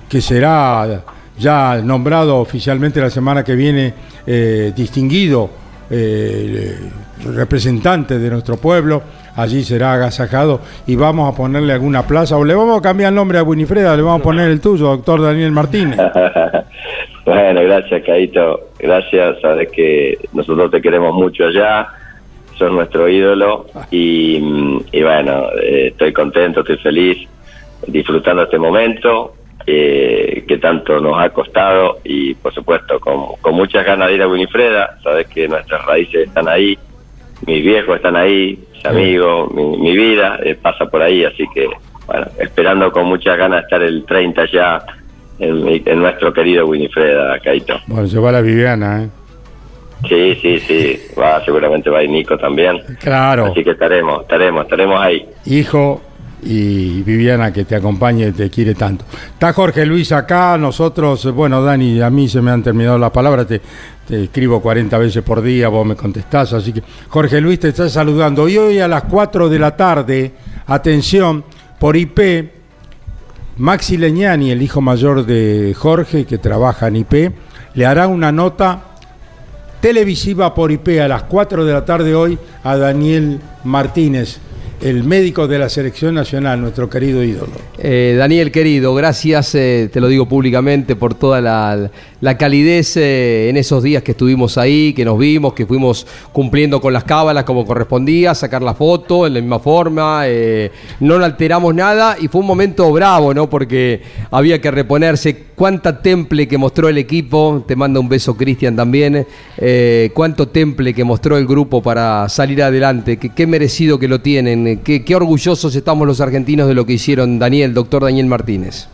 que será ya nombrado oficialmente la semana que viene eh, distinguido eh, representante de nuestro pueblo. Allí será agasajado y vamos a ponerle alguna plaza o le vamos a cambiar el nombre a Winifreda, le vamos a poner el tuyo, doctor Daniel Martínez. bueno, gracias, Caito. Gracias, sabes que nosotros te queremos mucho allá sos nuestro ídolo y, bueno, eh, estoy contento, estoy feliz, disfrutando este momento eh, que tanto nos ha costado y por supuesto con, con muchas ganas de ir a Winifreda, sabes que nuestras raíces están ahí, mis viejos están ahí, mis amigos, mi, vida eh, pasa por ahí, así que bueno, esperando con muchas ganas estar el 30 ya en, en nuestro querido Winifreda, Caito. Bueno, se va la Viviana, ¿eh? Sí, sí, sí. Va, seguramente va a Nico también. Claro. Así que estaremos, estaremos, estaremos ahí. Hijo y Viviana que te acompañe, te quiere tanto. Está Jorge Luis acá, nosotros, bueno, Dani, a mí se me han terminado las palabras, te, te escribo 40 veces por día, vos me contestás, así que Jorge Luis te está saludando. Y hoy a las 4 de la tarde, atención, por IP, Maxi Leñani, el hijo mayor de Jorge, que trabaja en IP, le hará una nota televisiva por IP a las 4 de la tarde hoy a Daniel Martínez, el médico de la selección nacional, nuestro querido ídolo. Eh, Daniel, querido, gracias, eh, te lo digo públicamente, por toda la, calidez eh, en esos días que estuvimos ahí, que nos vimos, que fuimos cumpliendo con las cábalas como correspondía, sacar la foto en la misma forma, no alteramos nada y fue un momento bravo, ¿no? Porque había que reponerse. Cuánta temple que mostró el equipo, te manda un beso Cristian también, cuánto temple que mostró el grupo para salir adelante, qué merecido que lo tienen qué, orgullosos estamos los argentinos de lo que hicieron Daniel, doctor Daniel Martínez.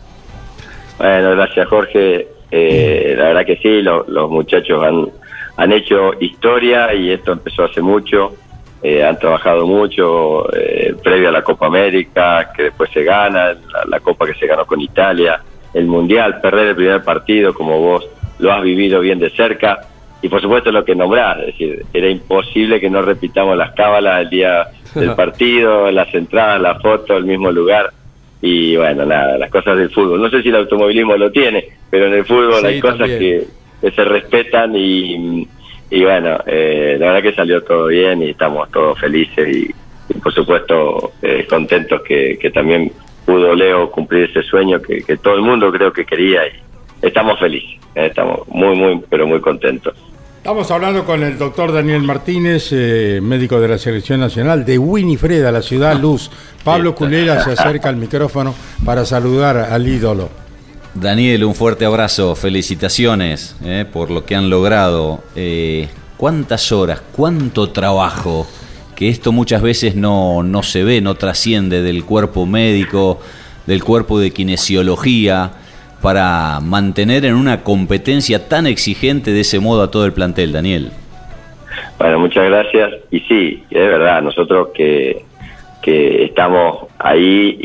Bueno, gracias Jorge. Eh, la verdad que sí, los muchachos han, han hecho historia y esto empezó hace mucho. Eh, han trabajado mucho eh, previo a la Copa América, que después se gana, la, Copa que se ganó con Italia, el Mundial, perder el primer partido, como vos lo has vivido bien de cerca, y por supuesto lo que nombrás, es decir, era imposible que no repitamos las cábalas el día del partido, las entradas, la foto, el mismo lugar. Y bueno, nada, las cosas del fútbol. No sé si el automovilismo lo tiene, pero en el fútbol hay cosas que, se respetan y, y bueno, eh, la verdad que salió todo bien y estamos todos felices y, por supuesto eh, contentos que, que también pudo Leo cumplir ese sueño que, que todo el mundo creo que quería y estamos felices, eh, estamos muy, muy, pero muy contentos. Estamos hablando con el doctor Daniel Martínez, eh, médico de la Selección Nacional de Winifreda, la ciudad luz. Pablo Culera se acerca al micrófono para saludar al ídolo. Daniel, un fuerte abrazo, felicitaciones eh, por lo que han logrado. Eh, ¿Cuántas horas, cuánto trabajo que esto muchas veces no, no se ve, no trasciende del cuerpo médico, del cuerpo de kinesiología, para mantener en una competencia tan exigente de ese modo a todo el plantel, Daniel. Bueno, muchas gracias. Y sí, es verdad, nosotros que, que estamos ahí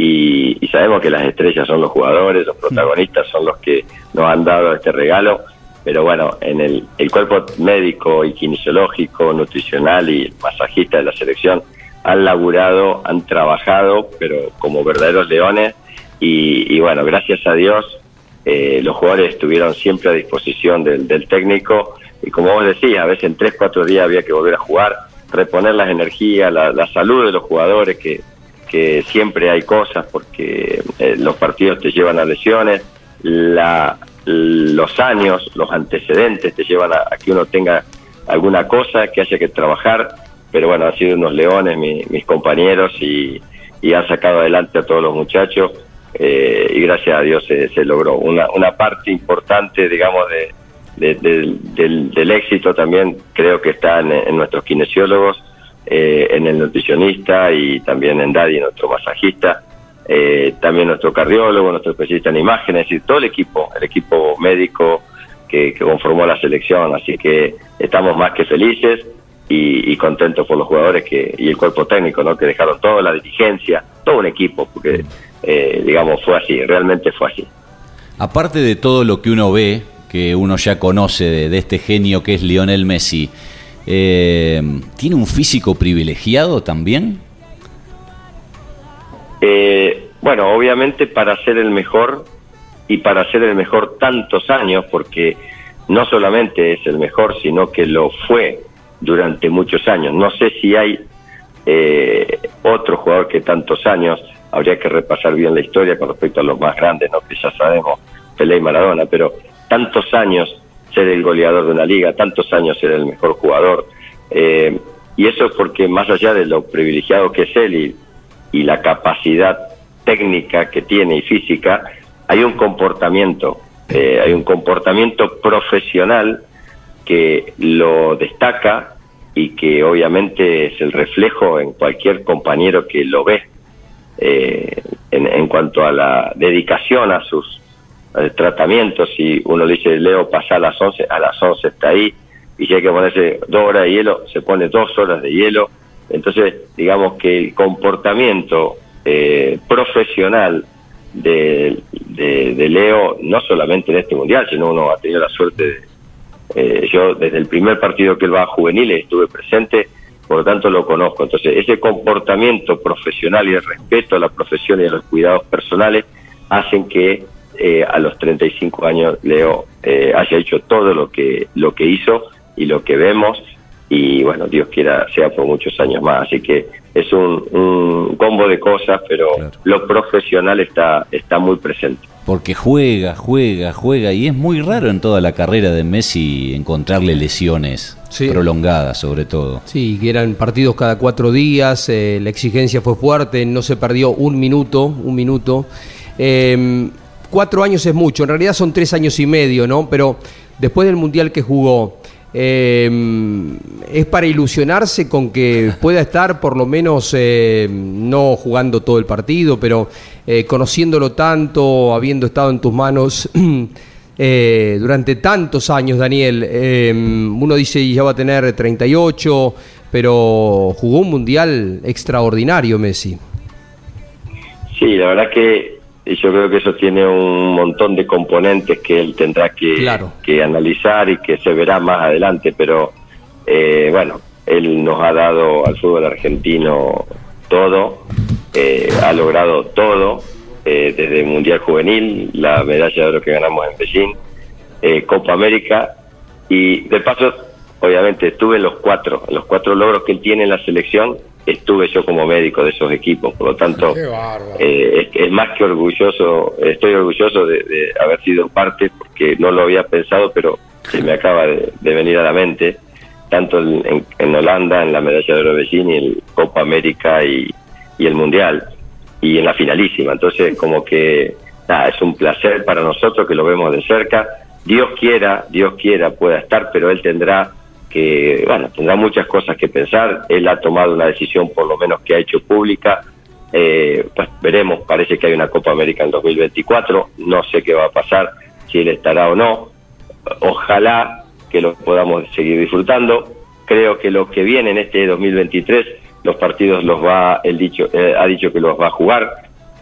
y, sabemos que las estrellas son los jugadores, los protagonistas son los que nos han dado este regalo, pero bueno, en el, el cuerpo médico y kinesiológico, nutricional y masajista de la selección han laburado, han trabajado, pero como verdaderos leones y, bueno, gracias a Dios eh, los jugadores estuvieron siempre a disposición del, del técnico. Y como vos decías, a veces en tres, cuatro días había que volver a jugar, reponer las energías, la, salud de los jugadores, que, que siempre hay cosas porque eh, los partidos te llevan a lesiones, la, los años, los antecedentes te llevan a, que uno tenga alguna cosa que haya que trabajar, pero bueno, han sido unos leones mis compañeros y, y han sacado adelante a todos los muchachos eh, y gracias a Dios se, se logró. Una, una parte importante, digamos, de, del, éxito también creo que está en, nuestros kinesiólogos, eh, en el nutricionista y también en Daddy, nuestro masajista, eh, también nuestro cardiólogo, nuestro especialista en imágenes, y todo el equipo, el equipo médico que, conformó la selección. Así que estamos más que felices y, contentos por los jugadores que y el cuerpo técnico, ¿no? que dejaron toda la dirigencia, todo un equipo, porque eh, digamos fue así, realmente fue así. Aparte de todo lo que uno ve, que uno ya conoce de, este genio que es Lionel Messi, eh, ¿tiene un físico privilegiado también? Eh, bueno, obviamente para ser el mejor y para ser el mejor tantos años, porque no solamente es el mejor, sino que lo fue durante muchos años. No sé si hay eh, otro jugador que tantos años, habría que repasar bien la historia con respecto a los más grandes, ¿no? que ya sabemos, Pelé y Maradona, pero tantos años ser el goleador de una liga, tantos años ser el mejor jugador. Eh, y eso es porque más allá de lo privilegiado que es él y, la capacidad técnica que tiene y física, hay un comportamiento, eh, hay un comportamiento profesional que lo destaca y que obviamente es el reflejo en cualquier compañero que lo ve eh, en, en, cuanto a la dedicación a sus el tratamiento, si uno le dice, Leo, pasa a las 11, a las 11 está ahí, y si hay que ponerse dos horas de hielo, se pone dos horas de hielo. Entonces, digamos que el comportamiento eh, profesional de, de, Leo, no solamente en este mundial, sino uno ha tenido la suerte de, eh, yo desde el primer partido que él va a juveniles estuve presente, por lo tanto lo conozco. Entonces, ese comportamiento profesional y el respeto a la profesión y a los cuidados personales hacen que eh, a los 35 años Leo eh, haya hecho todo lo que, lo que hizo y lo que vemos y bueno, Dios quiera sea por muchos años más. Así que es un, combo de cosas, pero lo profesional está, está muy presente. Porque juega, juega, juega y es muy raro en toda la carrera de Messi encontrarle lesiones prolongadas sobre todo. Sí, que eran partidos cada cuatro días, eh, la exigencia fue fuerte, no se perdió un minuto, un minuto. Eh, cuatro años es mucho, en realidad son tres años y medio, ¿no? Pero después del Mundial que jugó, em, es para ilusionarse con que pueda estar por lo menos eh, no jugando todo el partido, pero eh, conociéndolo tanto, habiendo estado en tus manos eh, durante tantos años, Daniel. Em, uno dice ya va a tener 38, pero jugó un mundial extraordinario, Messi. Sí, la verdad que y yo creo que eso tiene un montón de componentes que él tendrá que, que analizar y que se verá más adelante, pero eh, bueno, él nos ha dado al fútbol argentino todo, eh, ha logrado todo, eh, desde el Mundial Juvenil, la medalla de oro que ganamos en Beijing, Copa América, y de paso, obviamente, estuve en los cuatro, en los cuatro logros que él tiene en la selección, estuve yo como médico de esos equipos, por lo tanto eh, es, más que orgulloso, estoy orgulloso de, haber sido parte porque no lo había pensado, pero se me acaba de, venir a la mente, tanto en, Holanda, en la medalla de oro y el Copa América y, el Mundial, y en la finalísima, entonces como que nada, es un placer para nosotros que lo vemos de cerca, Dios quiera, Dios quiera pueda estar, pero él tendrá que, bueno, tendrá muchas cosas que pensar. Él ha tomado una decisión, por lo menos que ha hecho pública. Eh, pues veremos, parece que hay una Copa América en 2024. No sé qué va a pasar, si él estará o no. Ojalá que lo podamos seguir disfrutando. Creo que lo que viene en este 2023, los partidos los va, él dicho, eh, ha dicho que los va a jugar.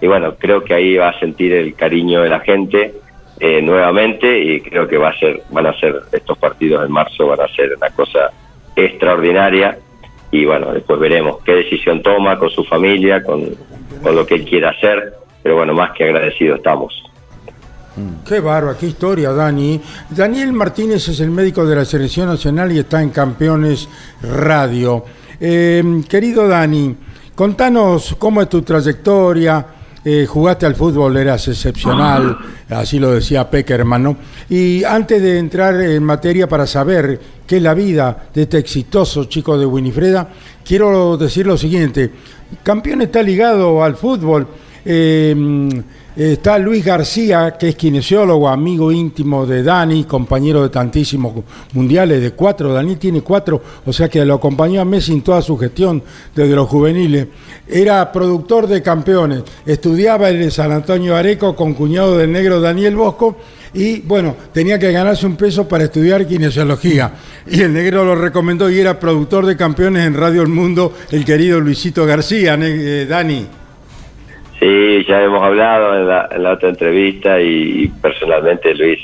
Y bueno, creo que ahí va a sentir el cariño de la gente eh, nuevamente y creo que va a ser, van a ser estos partidos en marzo, van a ser una cosa extraordinaria y bueno, después veremos qué decisión toma con su familia, con, con lo que él quiera hacer, pero bueno, más que agradecido estamos. Qué bárbaro, qué historia, Dani. Daniel Martínez es el médico de la Selección Nacional y está en Campeones Radio. Eh, querido Dani, contanos cómo es tu trayectoria, eh, jugaste al fútbol, eras excepcional, así lo decía Peckerman, ¿no? Y antes de entrar en materia para saber qué es la vida de este exitoso chico de Winifreda, quiero decir lo siguiente, campeón está ligado al fútbol. Eh, Está Luis García, que es kinesiólogo, amigo íntimo de Dani, compañero de tantísimos mundiales, de cuatro. Dani tiene cuatro, o sea que lo acompañó a Messi en toda su gestión desde los juveniles. Era productor de campeones, estudiaba en San Antonio Areco con cuñado del negro Daniel Bosco y bueno, tenía que ganarse un peso para estudiar kinesiología. Y el negro lo recomendó y era productor de campeones en Radio El Mundo, el querido Luisito García, eh, Dani. Sí, ya hemos hablado en la, otra entrevista y, personalmente Luis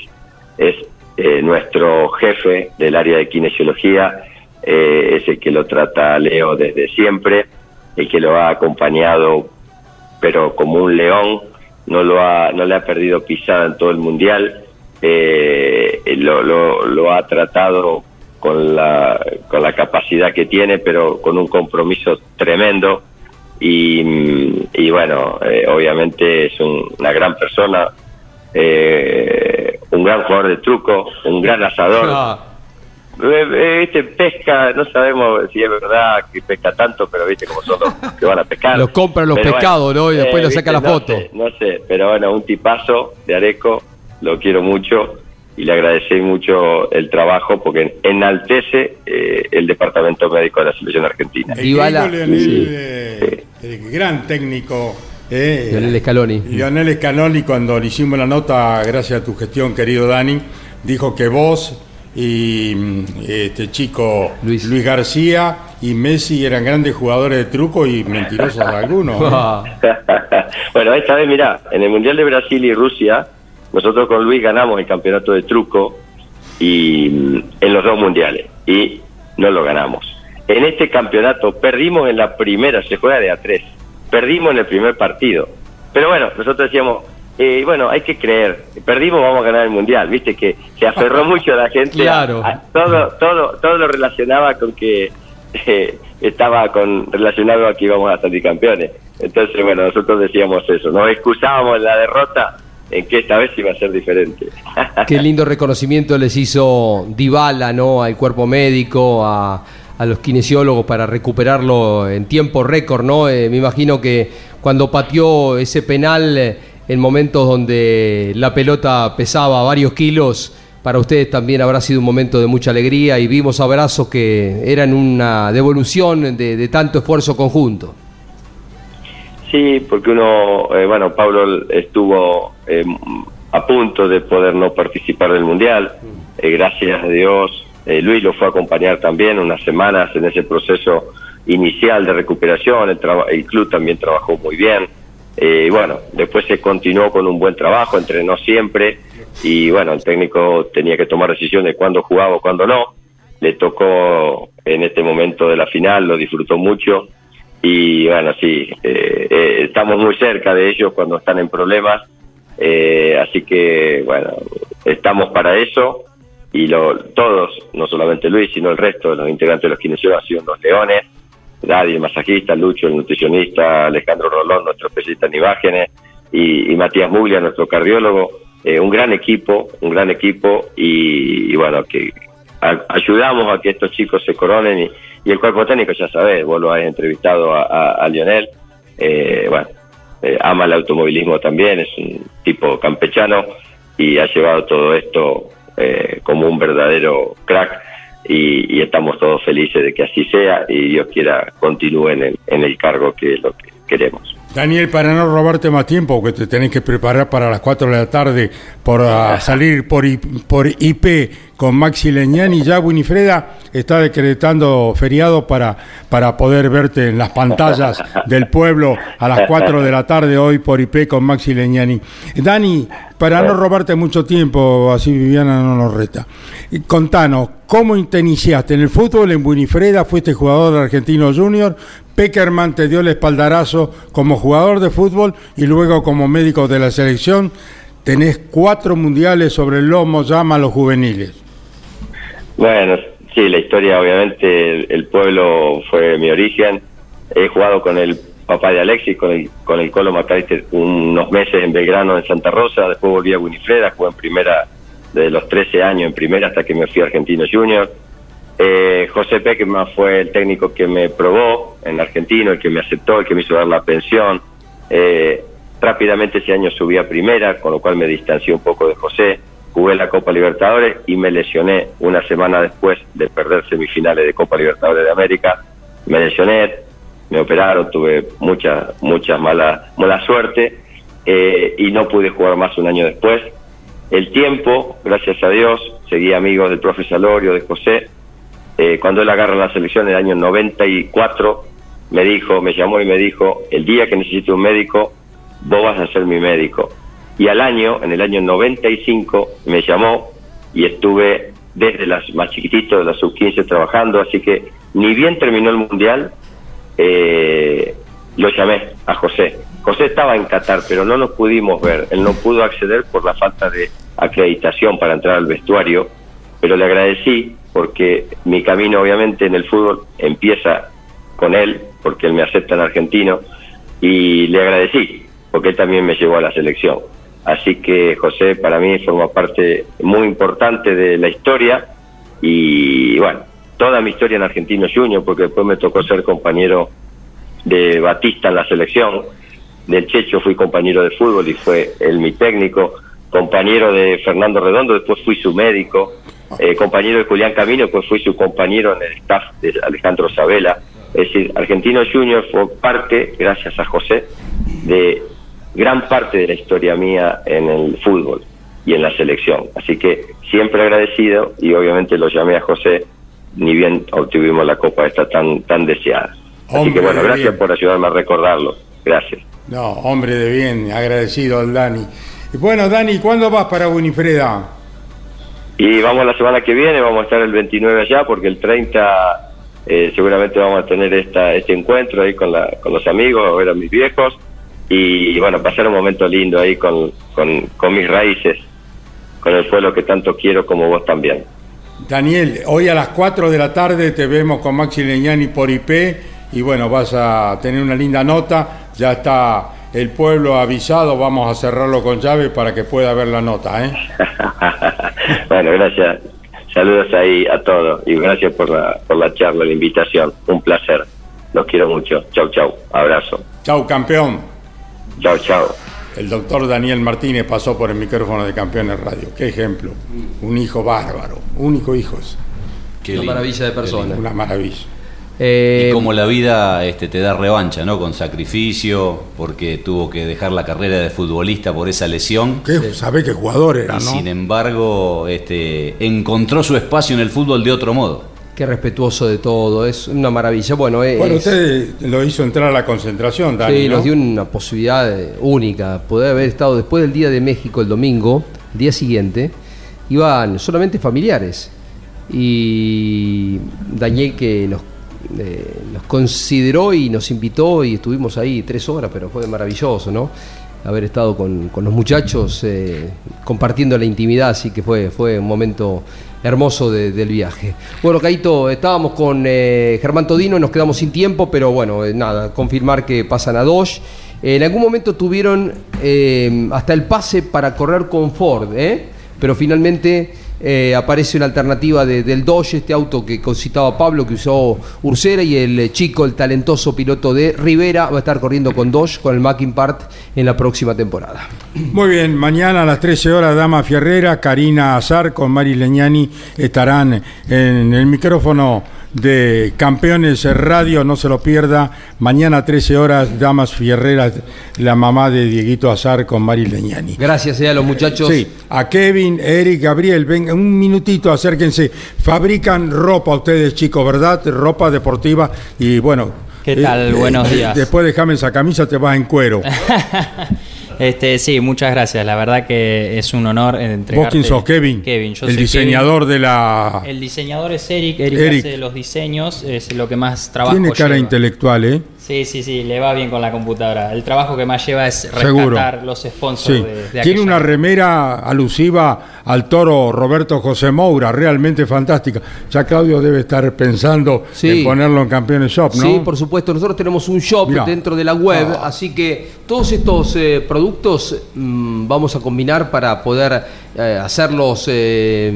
es eh, nuestro jefe del área de kinesiología, eh, es el que lo trata Leo desde siempre, el que lo ha acompañado, pero como un león, no lo ha, no le ha perdido pisada en todo el mundial, eh, lo, lo, lo ha tratado con la, con la capacidad que tiene, pero con un compromiso tremendo y, bueno, eh, obviamente es una gran persona, eh, un gran jugador de truco, un gran asador. Eh, este pesca, no sabemos si es verdad que pesca tanto, pero viste cómo son los que van a pescar. Los compran los pescados, ¿no? Y después lo saca la foto. no sé, pero bueno, un tipazo de Areco, lo quiero mucho y le agradecí mucho el trabajo porque enaltece eh, el departamento médico de la selección argentina. El, Leonel, el gran técnico. Eh, Lionel Scaloni. Lionel Scaloni, cuando le hicimos la nota, gracias a tu gestión, querido Dani, dijo que vos y mm, este chico Luis. García y Messi eran grandes jugadores de truco y mentirosos algunos. bueno, esta vez, mira, en el Mundial de Brasil y Rusia nosotros con Luis ganamos el campeonato de truco y mm, en los dos mundiales y no lo ganamos. En este campeonato perdimos en la primera, se juega de a tres, perdimos en el primer partido. Pero bueno, nosotros decíamos, eh, bueno, hay que creer, perdimos, vamos a ganar el mundial, viste que se aferró mucho a la gente, claro. todo, todo, todo lo relacionaba con que eh, estaba con relacionado a que íbamos a salir campeones. Entonces, bueno, nosotros decíamos eso, nos excusábamos la derrota en que esta vez iba a ser diferente. Qué lindo reconocimiento les hizo Dybala, ¿no? Al cuerpo médico, a, los kinesiólogos para recuperarlo en tiempo récord, ¿no? Eh, me imagino que cuando pateó ese penal eh, en momentos donde la pelota pesaba varios kilos, para ustedes también habrá sido un momento de mucha alegría y vimos abrazos que eran una devolución de tanto esfuerzo conjunto. Sí, porque uno, eh, bueno, Pablo estuvo eh, a punto de poder no participar del Mundial, eh, gracias a Dios. Luis lo fue a acompañar también unas semanas en ese proceso inicial de recuperación, el, el club también trabajó muy bien. y bueno, después se continuó con un buen trabajo, entrenó siempre y bueno, el técnico tenía que tomar decisiones de cuándo jugaba o cuándo no. Le tocó en este momento de la final, lo disfrutó mucho y bueno, sí, eh, eh, estamos muy cerca de ellos cuando están en problemas, eh, así que bueno, estamos para eso. Y lo, todos, no solamente Luis, sino el resto de los integrantes de los kinesiólogos han sido los leones, Daddy, el masajista, Lucho, el nutricionista, Alejandro Rolón, nuestro especialista en imágenes, y, Matías Muglia, nuestro cardiólogo, un gran equipo, un gran equipo, y, bueno, que ayudamos a que estos chicos se coronen y, y el cuerpo técnico, ya sabes, vos lo has entrevistado a, Lionel, eh, bueno, eh, ama el automovilismo también, es un tipo campechano y ha llevado todo esto eh, como un verdadero crack. y, estamos todos felices de que así sea y Dios quiera continúe en el, en el cargo que es lo que queremos. Daniel, para no robarte más tiempo, que te tenés que preparar para las 4 de la tarde por ah, salir por, por IP con Maxi Leñani, ya Winifreda está decretando feriado para, para poder verte en las pantallas del pueblo a las 4 de la tarde hoy por IP con Maxi Leñani. Dani, para no robarte mucho tiempo, así Viviana no nos reta, contanos, ¿cómo te iniciaste en el fútbol en Winifreda? Fuiste jugador Argentino Junior, Peckerman te dio el espaldarazo como jugador de fútbol y luego como médico de la selección. Tenés cuatro mundiales sobre el lomo, llama a los juveniles. Bueno, sí, la historia obviamente, el, pueblo fue mi origen. He jugado con el papá de Alexis, con el, con el Colo Macalister unos meses en Belgrano, en Santa Rosa. Después volví a Winifreda, jugué en primera de los 13 años en primera hasta que me fui a Argentino Junior. Eh, José Peckman fue el técnico que me probó en Argentino, el que me aceptó, el que me hizo dar la pensión. Eh, rápidamente ese año subí a primera, con lo cual me distancié un poco de José. Jugué la Copa Libertadores y me lesioné una semana después de perder semifinales de Copa Libertadores de América. Me lesioné, me operaron, tuve mucha, mucha mala, mala suerte eh, y no pude jugar más un año después. El tiempo, gracias a Dios, seguí amigos del profe Salorio, de José, eh, cuando él agarra la selección en el año 94, me dijo, me llamó y me dijo, el día que necesite un médico, vos vas a ser mi médico. Y al año, en el año 95, me llamó y estuve desde las más chiquititos, de las sub-15 trabajando, así que ni bien terminó el Mundial, eh, lo llamé a José. José estaba en Qatar, pero no nos pudimos ver. Él no pudo acceder por la falta de acreditación para entrar al vestuario, pero le agradecí porque mi camino obviamente en el fútbol empieza con él, porque él me acepta en argentino, y le agradecí, porque él también me llevó a la selección. Así que José para mí forma parte muy importante de la historia y bueno, toda mi historia en Argentino Junior, porque después me tocó ser compañero de Batista en la selección, del Checho fui compañero de fútbol y fue él mi técnico, compañero de Fernando Redondo, después fui su médico, eh, compañero de Julián Camino, pues fui su compañero en el staff de Alejandro Sabela. Es decir, Argentino Junior fue parte, gracias a José, de gran parte de la historia mía en el fútbol y en la selección. Así que siempre agradecido y obviamente lo llamé a José, ni bien obtuvimos la copa esta tan, tan deseada. Así que bueno, gracias por ayudarme a recordarlo. Gracias. No, hombre de bien, agradecido al Dani. Y bueno, Dani, ¿cuándo vas para Winifreda? Y vamos la semana que viene, vamos a estar el 29 allá, porque el 30 eh, seguramente vamos a tener esta, este encuentro ahí con, la, con los amigos, a ver a mis viejos, y, bueno, pasar un momento lindo ahí con, con, mis raíces, con el pueblo que tanto quiero como vos también. Daniel, hoy a las 4 de la tarde te vemos con Maxi Leñani por IP y bueno, vas a tener una linda nota, ya está el pueblo avisado, vamos a cerrarlo con llave para que pueda ver la nota. ¿eh? bueno, gracias. Saludos ahí a todos y gracias por la, por la charla, la invitación. Un placer. Los quiero mucho. Chau, chau. Abrazo. Chau, campeón. Chau, chau. El doctor Daniel Martínez pasó por el micrófono de Campeones Radio. Qué ejemplo. Un hijo bárbaro. Único hijo. Qué Una maravilla de persona. Una maravilla. Eh, y como la vida este, te da revancha, ¿no? Con sacrificio, porque tuvo que dejar la carrera de futbolista por esa lesión. ¿Qué? ¿Sabe qué jugador era, y Sin embargo, este, encontró su espacio en el fútbol de otro modo. Qué respetuoso de todo, es una maravilla. Bueno, bueno usted lo hizo entrar a la concentración, Dani, Sí, nos dio una posibilidad única. Poder haber estado después del Día de México el domingo, el día siguiente, iban solamente familiares. Y Daniel que nos eh, nos consideró y nos invitó y estuvimos ahí tres horas, pero fue maravilloso, ¿no? Haber estado con, los muchachos eh, compartiendo la intimidad, así que fue, fue un momento hermoso del viaje. Bueno, Caito, estábamos con eh, Germán Todino, nos quedamos sin tiempo, pero bueno, nada, confirmar que pasan a dos. En algún momento tuvieron hasta el pase para correr con Ford, pero finalmente eh, aparece una alternativa de- del Dodge, este auto que citaba Pablo, que usó Ursera, y el eh, chico, el talentoso piloto de Rivera, va a estar corriendo con Dodge, con el Mackin Part, en la próxima temporada. Muy bien, mañana a las 13 horas Dama Fierrera, Karina Azar con Mari Leñani estarán en el micrófono de Campeones Radio, no se lo pierda. Mañana a 13 horas Damas Fierreras, la mamá de Dieguito Azar con Mari Leñani. Gracias eh, a los muchachos. Sí, a Kevin, Eric, Gabriel, venga, un minutito, acérquense. Fabrican ropa ustedes, chicos, ¿verdad? Ropa deportiva y bueno. ¿Qué tal? Buenos días. Después déjame esa camisa, te vas en cuero. Este, sí, muchas gracias. La verdad que es un honor entregarte. ¿Vos quién sos, Kevin? Kevin, yo El soy diseñador de la... El diseñador es Eric. Eric, Eric. hace los diseños, es lo que más trabajo Tiene cara lleva. intelectual, ¿eh? Sí, sí, sí, le va bien con la computadora. El trabajo que más lleva es Seguro. rescatar los sponsors Sí. de, de Tiene aquella- una remera alusiva al toro Roberto José Moura, realmente fantástica. Ya Claudio debe estar pensando Sí. en ponerlo en Campeones Shop, ¿no? Sí, por supuesto. Nosotros tenemos un shop Mirá. dentro de la web, Ah. así que todos estos eh, productos mm, vamos a combinar para poder eh, hacerlos eh,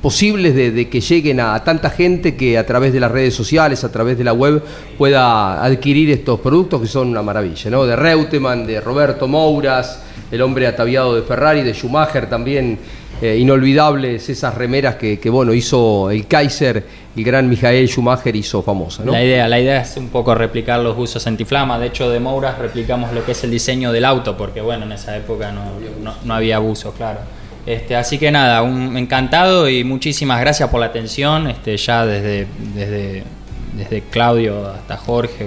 posibles de, que lleguen a, tanta gente que a través de las redes sociales, a través de la web, pueda adquirir estos productos que son una maravilla, ¿no? De Reutemann, de Roberto Mouras, el hombre ataviado de Ferrari, de Schumacher también. Eh, inolvidables esas remeras que, que, bueno hizo el Kaiser, el gran Michael Schumacher hizo famosa. La idea, la idea es un poco replicar los usos antiflama. De hecho, de Mouras replicamos lo que es el diseño del auto, porque bueno, en esa época no, no, no había abuso, claro. Este, así que nada, un encantado y muchísimas gracias por la atención. Este, ya desde, desde, desde Claudio hasta Jorge,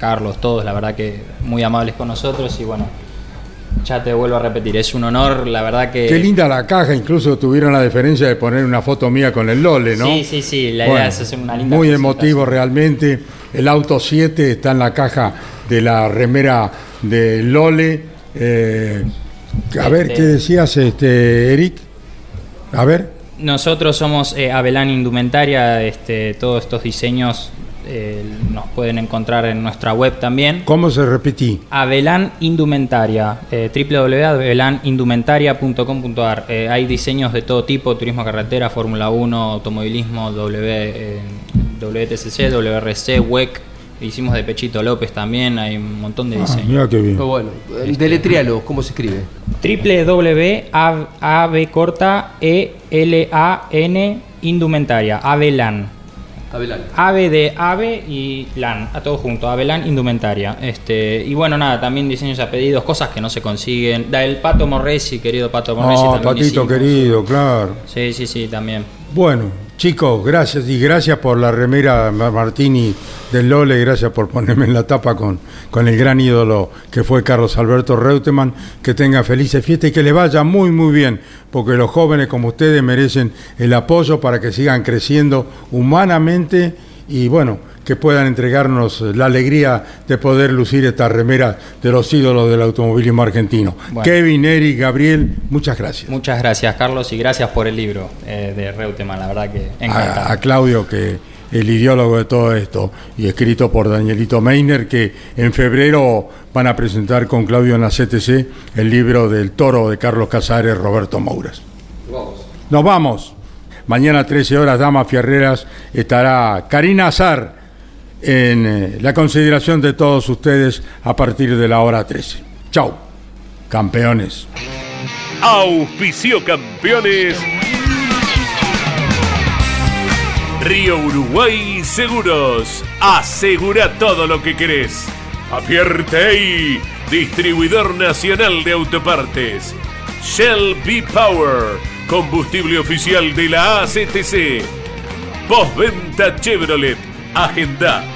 Carlos, todos, la verdad que muy amables con nosotros y bueno, ya te vuelvo a repetir, es un honor, la verdad que... Qué linda la caja, incluso tuvieron la deferencia de poner una foto mía con el Lole, ¿no? Sí, sí, sí, la idea es hacer una linda Muy emotivo realmente. El auto 7 está en la caja de la remera de Lole. Eh, a ver, Este- ¿qué decías, este, Eric? A ver. Nosotros somos eh, Avelán Indumentaria, este, todos estos diseños eh, nos pueden encontrar en nuestra web también. ¿Cómo se repetí? Avelán Indumentaria, eh, www.avelanindumentaria.com.ar. Eh, hay diseños de todo tipo, turismo carretera, Fórmula 1, automovilismo, w, eh, WTCC, WRC, WEC. Hicimos de Pechito López también, hay un montón de Ah, diseños. mira qué bien. Pero bueno, eh, deletrialo, ¿cómo se escribe? www.ab corta e l a n indumentaria, Avelán. Avelán. Ave de ave y LAN, a todo junto, Avelán Indumentaria. Este, y bueno, nada, también diseños a pedidos, cosas que no se consiguen. Da el Pato Morresi, querido Pato Morresi. Ah, también Patito querido, claro. Sí, sí, sí, también. Bueno, chicos, gracias y gracias por la remera Ma- Martini del Lole, gracias por ponerme en la tapa con, con el gran ídolo que fue Carlos Alberto Reutemann. Que tenga felices fiestas y que le vaya muy, muy bien, porque los jóvenes como ustedes merecen el apoyo para que sigan creciendo humanamente y bueno, que puedan entregarnos la alegría de poder lucir esta remera de los ídolos del automovilismo argentino. Bueno. Kevin, Eric, Gabriel, muchas gracias. Muchas gracias, Carlos, y gracias por el libro eh, de Reutemann, la verdad que encantado. a, a Claudio, que el ideólogo de todo esto, y escrito por Danielito Meiner, que en febrero van a presentar con Claudio en la CTC el libro del toro de Carlos Casares, Roberto Mouras. Nos vamos. Mañana 13 horas, Damas Fierreras, estará Karina Azar en eh, la consideración de todos ustedes a partir de la hora 13. Chau, campeones. Auspicio campeones. Río Uruguay Seguros. Asegura todo lo que querés. Apierte. Distribuidor nacional de autopartes. Shell B Power. Combustible oficial de la ACTC. Postventa Chevrolet. Agenda.